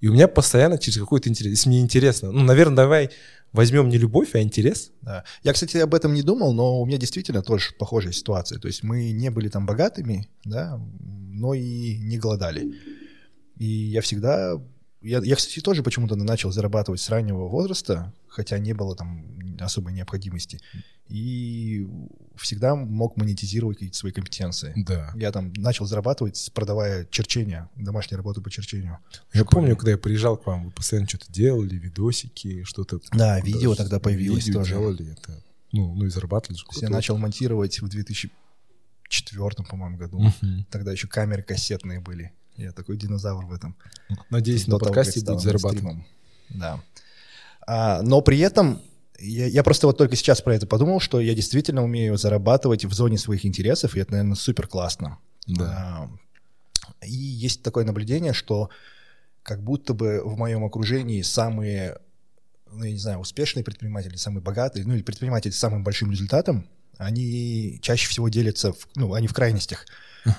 И у меня постоянно через какой-то интерес, если мне интересно, ну, наверное, давай возьмем не любовь, а интерес. Да. Я, кстати, об этом не думал, но у меня действительно тоже похожая ситуация. То есть мы не были там богатыми, да, но и не голодали. И я всегда... Я, я, кстати, тоже почему-то начал зарабатывать с раннего возраста, хотя не было там особой необходимости. И всегда мог монетизировать какие-то свои компетенции. Да. Я там начал зарабатывать, продавая черчение, домашние работы по черчению. Я помню, когда я приезжал к вам, вы постоянно что-то делали, видосики, что-то... Да, видео тогда появилось видео тоже. делали, это, ну, ну и зарабатывали. я начал монтировать в 2004, по-моему, году. Мгм. Тогда еще камеры кассетные были. Я такой динозавр в этом. Надеюсь, До на подкасте будет зарабатывать. Да. А, но при этом я, я просто вот только сейчас про это подумал, что я действительно умею зарабатывать в зоне своих интересов, и это, наверное, супер классно. Да. И есть такое наблюдение, что как будто бы в моем окружении самые, ну, я не знаю, успешные предприниматели, самые богатые, ну или предприниматели с самым большим результатом, они чаще всего делятся, в, ну, они в крайностях.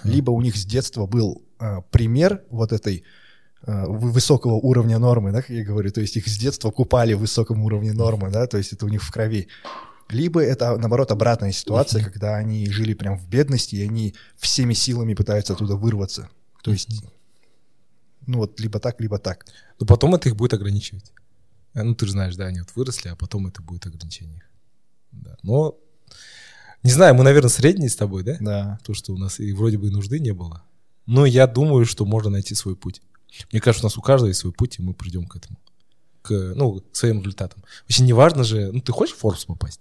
Либо у них с детства был а, пример вот этой а, высокого уровня нормы, да, как я говорю, то есть их с детства купали в высоком уровне нормы, да, то есть это у них в крови. Либо это, наоборот, обратная ситуация, когда они жили прям в бедности, и они всеми силами пытаются оттуда вырваться. То есть, ну вот, либо так, либо так. Но потом это их будет ограничивать. Э, Ну, ты же знаешь, да, они вот выросли, а потом это будет ограничение. Да. Но, не знаю, мы, наверное, средние с тобой, да? Да. То, что у нас и вроде бы и нужды не было. Но я думаю, что можно найти свой путь. Мне кажется, у нас у каждого есть свой путь, и мы придем к этому. К, ну, к своим результатам. Вообще не важно же, ну, ты хочешь в Forbes попасть?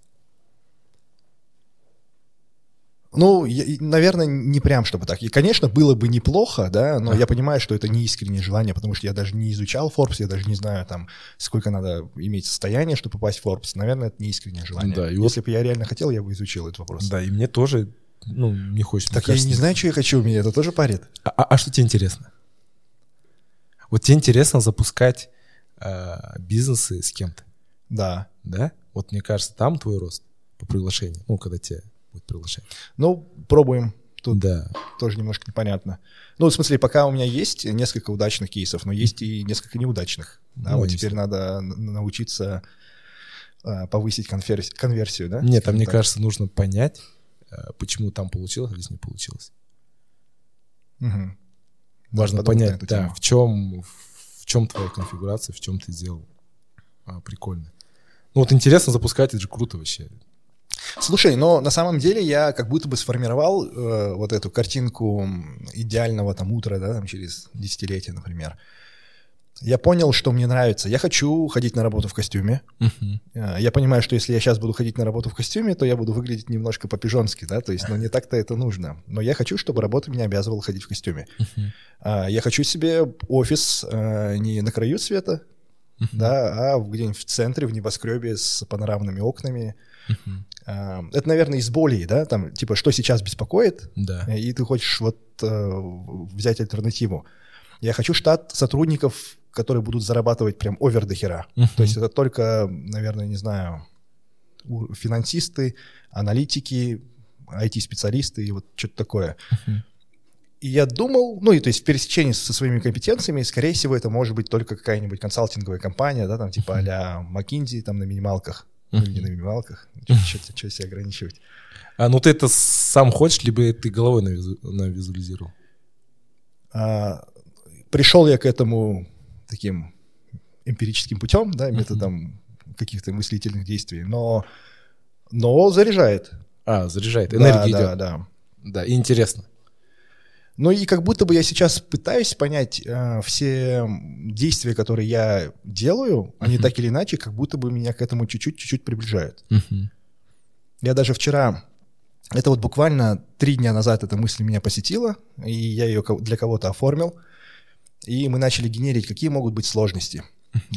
Ну, я- наверное, не прям чтобы так. И, конечно, было бы неплохо, да, но я понимаю, что это не искреннее желание, потому что я даже не изучал Forbes, я даже не знаю, там, сколько надо иметь состояние, чтобы попасть в Forbes. Наверное, это не искреннее желание. Да, и вот- Если бы я реально хотел, я бы изучил этот вопрос. Да, и мне тоже, ну, не хочется. Так я кажется, не знаю, что я хочу, меня это тоже парит. А, а- а что тебе интересно? Вот тебе интересно запускать э, бизнесы с кем-то, Да. да? Вот мне кажется, там твой рост по приглашению, ну, когда тебя будет приглашать. Ну, пробуем. Тут Да. тоже немножко непонятно. Ну, в смысле, пока у меня есть несколько удачных кейсов, но есть и несколько неудачных. Да, Ну, вот теперь надо научиться а, повысить конверс- конверсию, да? Нет, скажем мне так. кажется, нужно понять, э, почему там получилось, а здесь не получилось. Мгм. Важно понять, да, тему. в чем, в чем твоя конфигурация, в чем ты сделал а, прикольно. Ну вот интересно запускать, это же круто вообще. Слушай, но на самом деле я как будто бы сформировал э, вот эту картинку идеального там утра, да, там через десятилетие, например. Я понял, что мне нравится. Я хочу ходить на работу в костюме. Э, Я понимаю, что если я сейчас буду ходить на работу в костюме, то я буду выглядеть немножко по-пижонски, да, то есть, ну, не так-то это нужно. Но я хочу, чтобы работа меня обязывала ходить в костюме. А, Я хочу себе офис э, не на краю света, да, а где-нибудь в центре, в небоскребе с панорамными окнами. А, Это, наверное, из болей, да, там, типа, что сейчас беспокоит, Да. и ты хочешь вот э, взять альтернативу. Я хочу штат сотрудников, которые будут зарабатывать прям овер до хера. То есть это только, наверное, не знаю, финансисты, аналитики, IT-специалисты и вот что-то такое. И я думал, ну и то есть в пересечении со своими компетенциями, скорее всего, это может быть только какая-нибудь консалтинговая компания, да, там типа а-ля McKinsey, там на минималках. Ну, или не на минималках, что себя ограничивать. А ну ты это сам хочешь, либо ты головой навизу- навизуализировал? А, пришел я к этому таким эмпирическим путем, да, методом каких-то мыслительных действий, но, но заряжает. А, заряжает, Да, энергия да, идет. да. Да, и интересно. Ну и как будто бы я сейчас пытаюсь понять э, все действия, которые я делаю, они так или иначе, как будто бы меня к этому чуть-чуть, чуть-чуть приближают. Я даже вчера, это вот буквально три дня назад эта мысль меня посетила, и я ее для кого-то оформил, и мы начали генерить, какие могут быть сложности.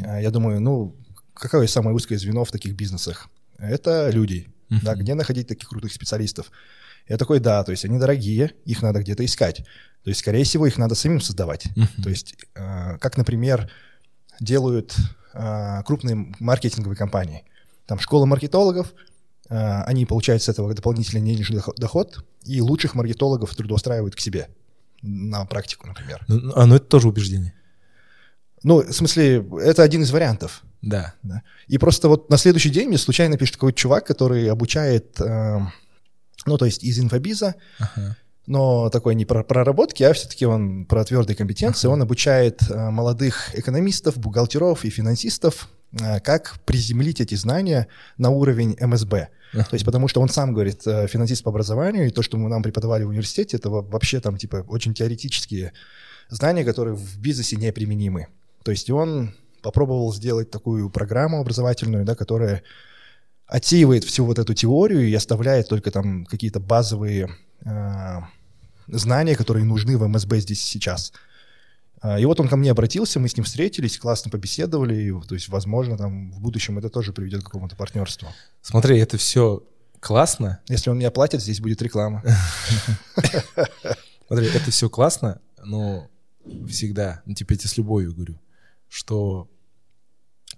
А, Я думаю, ну, какое самое узкое звено в таких бизнесах? Это люди. Да, где находить таких крутых специалистов? Я такой, да, то есть они дорогие, их надо где-то искать. То есть, скорее всего, их надо самим создавать. То есть, э, как, например, делают э, крупные маркетинговые компании. Там школа маркетологов, э, они получают с этого дополнительный денежный доход, и лучших маркетологов трудоустраивают к себе на практику, например. Ну, А, ну это тоже убеждение. Ну, в смысле, это один из вариантов. Да. Да. И просто вот на следующий день мне случайно пишет какой-то чувак, который обучает, э, ну, то есть из инфобиза, Ага. но такой не про проработки, а все-таки он про твердые компетенции. Ага. Он обучает э, молодых экономистов, бухгалтеров и финансистов, э, как приземлить эти знания на уровень МСБ. То есть потому что он сам говорит, э, финансист по образованию, и то, что мы нам преподавали в университете, это во- вообще там типа очень теоретические знания, которые в бизнесе неприменимы. То есть он попробовал сделать такую программу образовательную, да, которая отсеивает всю вот эту теорию и оставляет только там какие-то базовые э, знания, которые нужны в МСБ здесь сейчас. А, И вот он ко мне обратился, мы с ним встретились, классно побеседовали, и, то есть, возможно, там в будущем это тоже приведет к какому-то партнерству. Смотри, это все классно. Если он меня платит, здесь будет реклама. Смотри, это все классно, но всегда, ну, типа, я с любовью говорю, что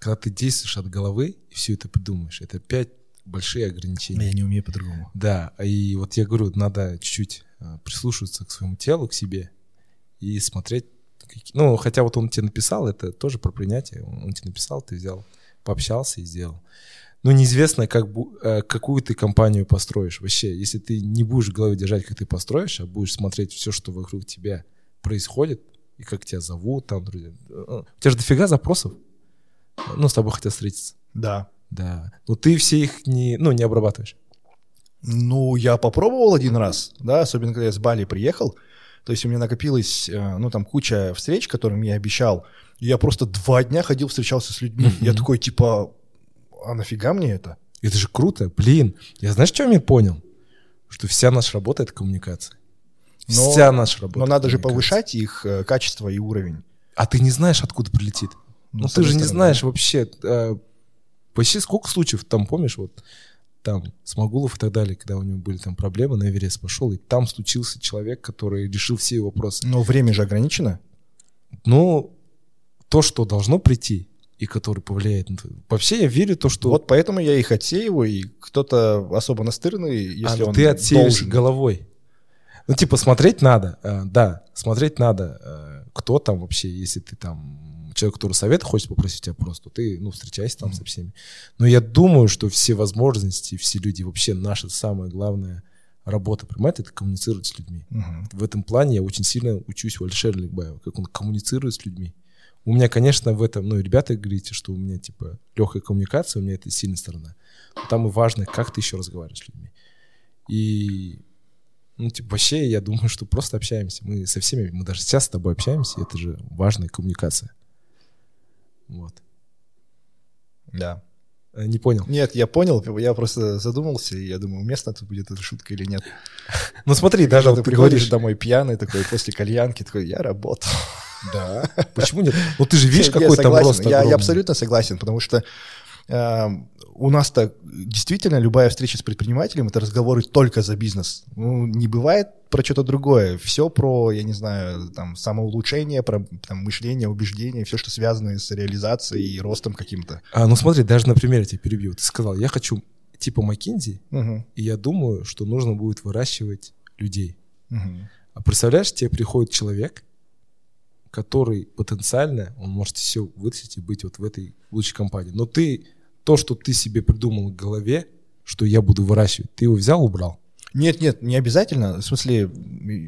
когда ты действуешь от головы и все это придумаешь, это опять большие ограничения. Я не умею по-другому. Да, и вот я говорю, надо чуть-чуть а, прислушиваться к своему телу, к себе и смотреть. Ну, хотя вот он тебе написал, это тоже про принятие. Он тебе написал, ты взял, пообщался и сделал. Но неизвестно, как, э, какую ты компанию построишь. Вообще, если ты не будешь в голове держать, как ты построишь, а будешь смотреть все, что вокруг тебя происходит, и как тебя зовут, там, друзья. э, У тебя же дофига запросов. Ну, с тобой хотят встретиться. Да. Да. Но ты все их не, ну, не обрабатываешь. Ну, я попробовал один раз, да, особенно когда я с Бали приехал. То есть у меня накопилось, э, ну, там куча встреч, которым я обещал. И я просто два дня ходил, встречался с людьми. Я Мгм. такой, типа, а нафига мне это? Это же круто, блин. Я знаешь, что я понял? Что вся наша работа — это коммуникация. Но- Вся наша работа. Но надо же повышать их э, качество и уровень. А ты не знаешь, откуда прилетит. Ну, с ты же одной не стороны, знаешь вообще. э, Вообще сколько случаев там, помнишь, вот там Смогулов и так далее, когда у него были там проблемы, на Эверест пошел, и там случился человек, который решил все его вопросы. Но время же ограничено. Ну, то, что должно прийти, и который повлияет на... твою- Вообще я верю в то, что... Вот поэтому я их отсеиваю, и кто-то особо настырный, если а, он ты отсеешь должен. головой. Ну, типа, смотреть надо, э, да, смотреть надо, э, кто там вообще, если ты там человек, который совет хочет попросить тебя просто, ты, ну, встречайся там со всеми. Но я думаю, что все возможности, все люди, вообще наша самая главная работа, понимаете, это коммуницировать с людьми. Мгм. В этом плане я очень сильно учусь у Алишера Ликбаева, как он коммуницирует с людьми. У меня, конечно, в этом, ну, ребята говорите, что у меня, типа, легкая коммуникация, у меня это сильная сторона. Но там и важно, как ты еще разговариваешь с людьми. И, ну, типа, вообще, я думаю, что просто общаемся. Мы со всеми, мы даже сейчас с тобой общаемся, это же важная коммуникация. Вот. Да. Э, Не понял. Нет, я понял, я просто задумался, и я думаю, уместно тут будет эта шутка или нет. Ну, смотри, даже ты приходишь домой пьяный такой, после кальянки, такой, я работал. Да. Почему нет? Ну, ты же видишь, какой там рост я, абсолютно согласен, потому что э, у нас-то действительно любая встреча с предпринимателем это разговоры только за бизнес. Ну, не бывает про что-то другое. Все про, я не знаю, там, самоулучшение, про там, мышление, убеждение, все, что связано с реализацией и ростом каким-то. А, ну смотри, даже на примере тебя перебью. Ты сказал, я хочу типа Маккинзи, Мгм, и я думаю, что нужно будет выращивать людей. мгм. А представляешь, тебе приходит человек, который потенциально, он может все вытащить и быть вот в этой лучшей компании. Но ты, то, что ты себе придумал в голове, что я буду выращивать, ты его взял, убрал. Нет, нет, не обязательно. В смысле,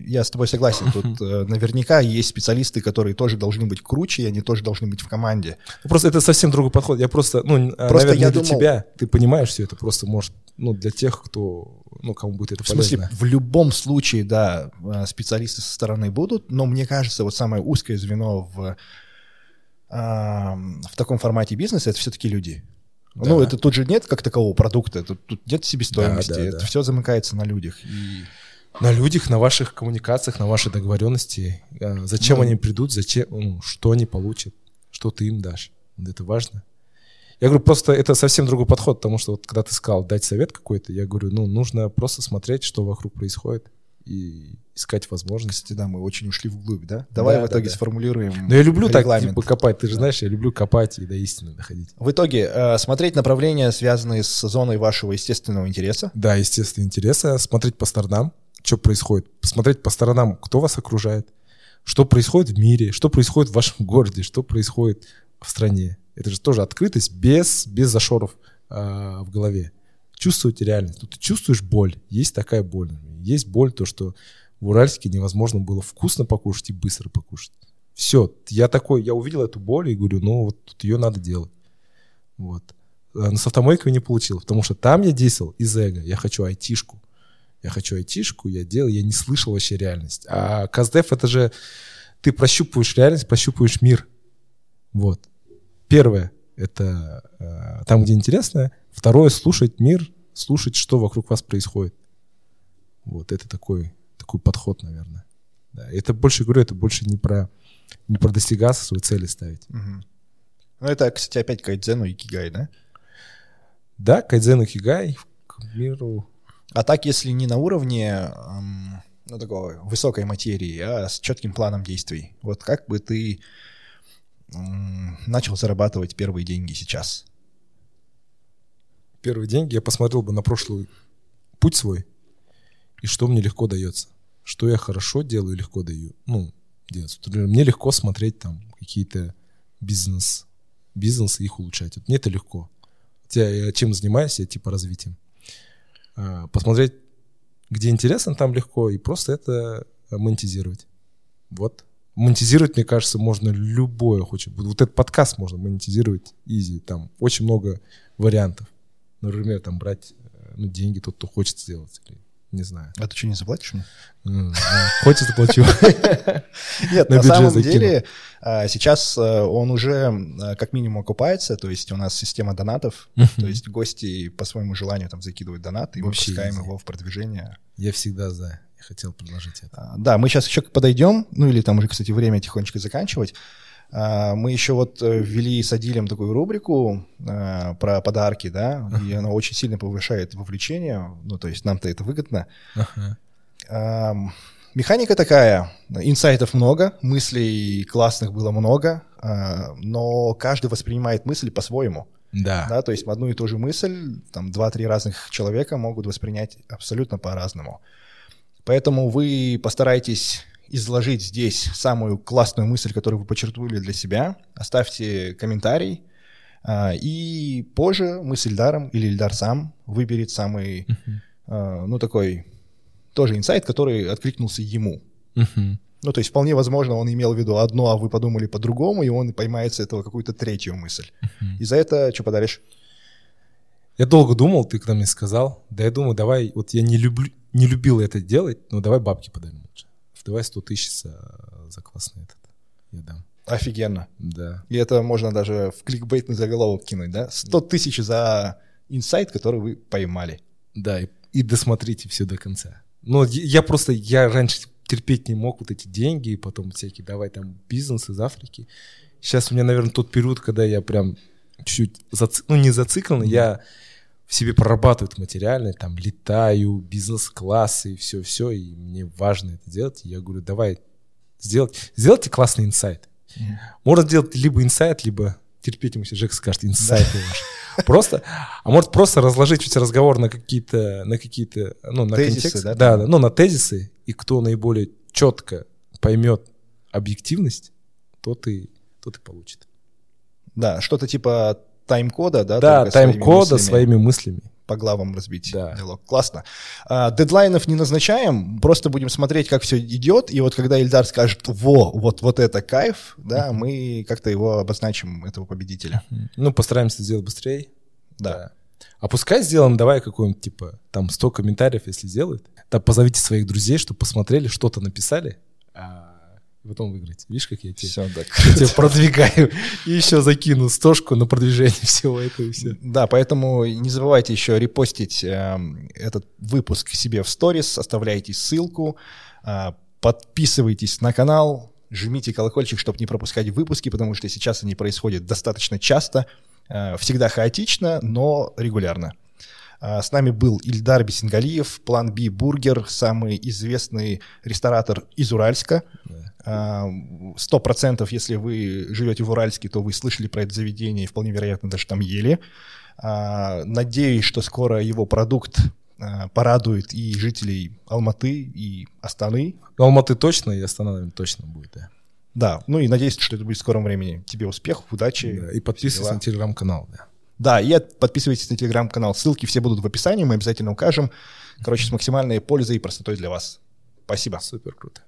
я с тобой согласен. Тут э, наверняка есть специалисты, которые тоже должны быть круче, и они тоже должны быть в команде. Ну, Просто это совсем другой подход. Я просто, ну, а, Просто наверное, я для думал- тебя, ты понимаешь все это, просто может, ну, для тех, кто, ну, кому будет это В смысле, полезно. в любом случае, да, э, специалисты со стороны будут, но мне кажется, вот самое узкое звено в, а, в таком формате бизнеса это все-таки люди. Да. Ну, это тут же нет как такового продукта, тут, тут нет себестоимости, Да, да, это да. все замыкается на людях. И На людях, на ваших коммуникациях, на вашей договоренности. А, Зачем Ну. они придут, зачем, ну, что они получат, что ты им дашь. Вот это важно. Я говорю, просто это совсем другой подход, потому что вот когда ты сказал дать совет какой-то, я говорю, ну, нужно просто смотреть, что вокруг происходит и искать возможности. кстати, да, мы очень ушли вглубь, да? Давай Да, в да, итоге да. сформулируем Но я люблю так, регламент. типа, копать. Ты же знаешь, я люблю копать и до истины доходить. В итоге, э, смотреть направления, связанные с зоной вашего естественного интереса. Да, естественно, интересно смотреть по сторонам, что происходит. Посмотреть по сторонам, кто вас окружает, что происходит в мире, что происходит в вашем городе, что происходит в стране. Это же тоже открытость без, без зашоров э, в голове. Чувствовать реальность. Тут ты чувствуешь боль. Есть такая боль. Есть боль, то, что в Уральске невозможно было вкусно покушать и быстро покушать. Все, я такой, я увидел эту боль и говорю, ну вот тут ее надо делать. Вот. А, но с автомойкой не получил, потому что там я действовал из эго. Я хочу айтишку. Я хочу айтишку, я делал, я не слышал вообще реальность. А Каздев это же ты прощупываешь реальность, прощупываешь мир. Вот. Первое — это э, там, где интересно. Второе — слушать мир, слушать, что вокруг вас происходит. Вот это такой, такой подход, наверное. Да. Это больше, говорю, это больше не про, не про достигаться своей цели ставить. Угу. Ну, это, кстати, опять кайдзену и кигай, да? Да, кайдзену и кигай к миру. А так, если не на уровне ну, такой высокой материи, а с четким планом действий, вот как бы ты начал зарабатывать первые деньги сейчас? Первые деньги я посмотрел бы на прошлый путь свой, и что мне легко дается. Что я хорошо делаю легко даю. Ну, делать. Мне легко смотреть там какие-то бизнес бизнес и их улучшать. Вот мне это легко. Хотя я чем занимаюсь, я типа развитием. А, посмотреть, где интересно, там легко, и просто это монетизировать. Вот. Монетизировать, мне кажется, можно любое хочет. Вот этот подкаст можно монетизировать изи. Там очень много вариантов. Например, там брать э, ну, деньги тот, кто хочет сделать. Или не знаю. А ты что, не заплатишь мне? Хочешь, заплачу. Нет, на самом деле а, сейчас э, он уже э, как минимум окупается, то есть у нас система донатов, то есть гости по своему желанию там закидывают донаты, и мы пускаем его в продвижение. Я всегда за. Я хотел предложить это. А, да, мы сейчас еще подойдем, ну или там уже, кстати, время тихонечко заканчивать. А, мы еще вот э, ввели с Адилем такую рубрику а, про подарки, да, uh-huh. и она очень сильно повышает вовлечение, ну, то есть нам-то это выгодно. Uh-huh. Механика такая, инсайтов много, мыслей классных было много, но каждый воспринимает мысль по-своему. Да. да. То есть одну и ту же мысль, там, два-три разных человека могут воспринять абсолютно по-разному. Поэтому вы постарайтесь изложить здесь самую классную мысль, которую вы подчеркнули для себя, оставьте комментарий, а, и позже мы с Ильдаром или Ильдар сам выберет самый, uh-huh. ну, такой тоже инсайт, который откликнулся ему. Uh-huh. Ну, то есть вполне возможно, он имел в виду одно, а вы подумали по-другому, и он поймает с этого какую-то третью мысль. Uh-huh. И за это что подаришь? Я долго думал, ты когда мне сказал, да я думаю, давай, вот я не, люблю, не любил это делать, но давай бабки подарим лучше давай 100 тысяч за, за классный этот я дам. Офигенно. Да. И это можно даже в кликбейтный заголовок кинуть, да? 100 тысяч за инсайт, который вы поймали. Да, и, и досмотрите все до конца. Но я просто, я раньше терпеть не мог вот эти деньги, и потом всякие, давай там бизнес из Африки. Сейчас у меня, наверное, тот период, когда я прям чуть-чуть, заци... ну не зациклен, mm-hmm. я в себе прорабатывают материальное, там, летаю, бизнес-классы все-все, и мне важно это делать. И я говорю, давай, сделать, сделайте классный инсайт. Yeah. Можно делать либо инсайт, либо терпеть ему, если Жек скажет, инсайт ваш. Просто, а может просто разложить весь разговор на какие-то, на какие-то, ну, на тезисы, контекст, да, да, да, ну, на тезисы, и кто наиболее четко поймет объективность, тот и, тот и получит. Да, что-то типа тайм-кода, да? Да, тайм-кода своими, своими мыслями. По главам разбить да. диалог. Классно. А, дедлайнов не назначаем, просто будем смотреть, как все идет, и вот когда Ильдар скажет, во, вот, вот это кайф, да, мы как-то его обозначим, этого победителя. Ну, постараемся сделать быстрее. Да. да. А пускай сделаем, давай какой-нибудь, типа, там 100 комментариев, если сделают. Да, позовите своих друзей, чтобы посмотрели, что-то написали. А потом выиграть. Видишь, как я тебе, все, да, я тебе продвигаю. И еще закину стошку на продвижение всего этого и все. Да, поэтому не забывайте еще репостить э, этот выпуск себе в сторис, оставляйте ссылку, э, подписывайтесь на канал, жмите колокольчик, чтобы не пропускать выпуски, потому что сейчас они происходят достаточно часто, э, всегда хаотично, но регулярно. А, с нами был Ильдар Бесенгалиев, План Би Бургер, самый известный ресторатор из Уральска. А, сто процентов, если вы живете в Уральске, то вы слышали про это заведение и вполне вероятно даже там ели. А, надеюсь, что скоро его продукт порадует и жителей Алматы, и Астаны. Алматы точно, и Астана, точно будет, да. Да, ну и надеюсь, что это будет в скором времени. Тебе успехов, удачи. Да, и подписывайся на телеграм-канал. Да. Да, и подписывайтесь на телеграм-канал. Ссылки все будут в описании, мы обязательно укажем. Короче, с максимальной пользой и простотой для вас. Спасибо. Супер круто.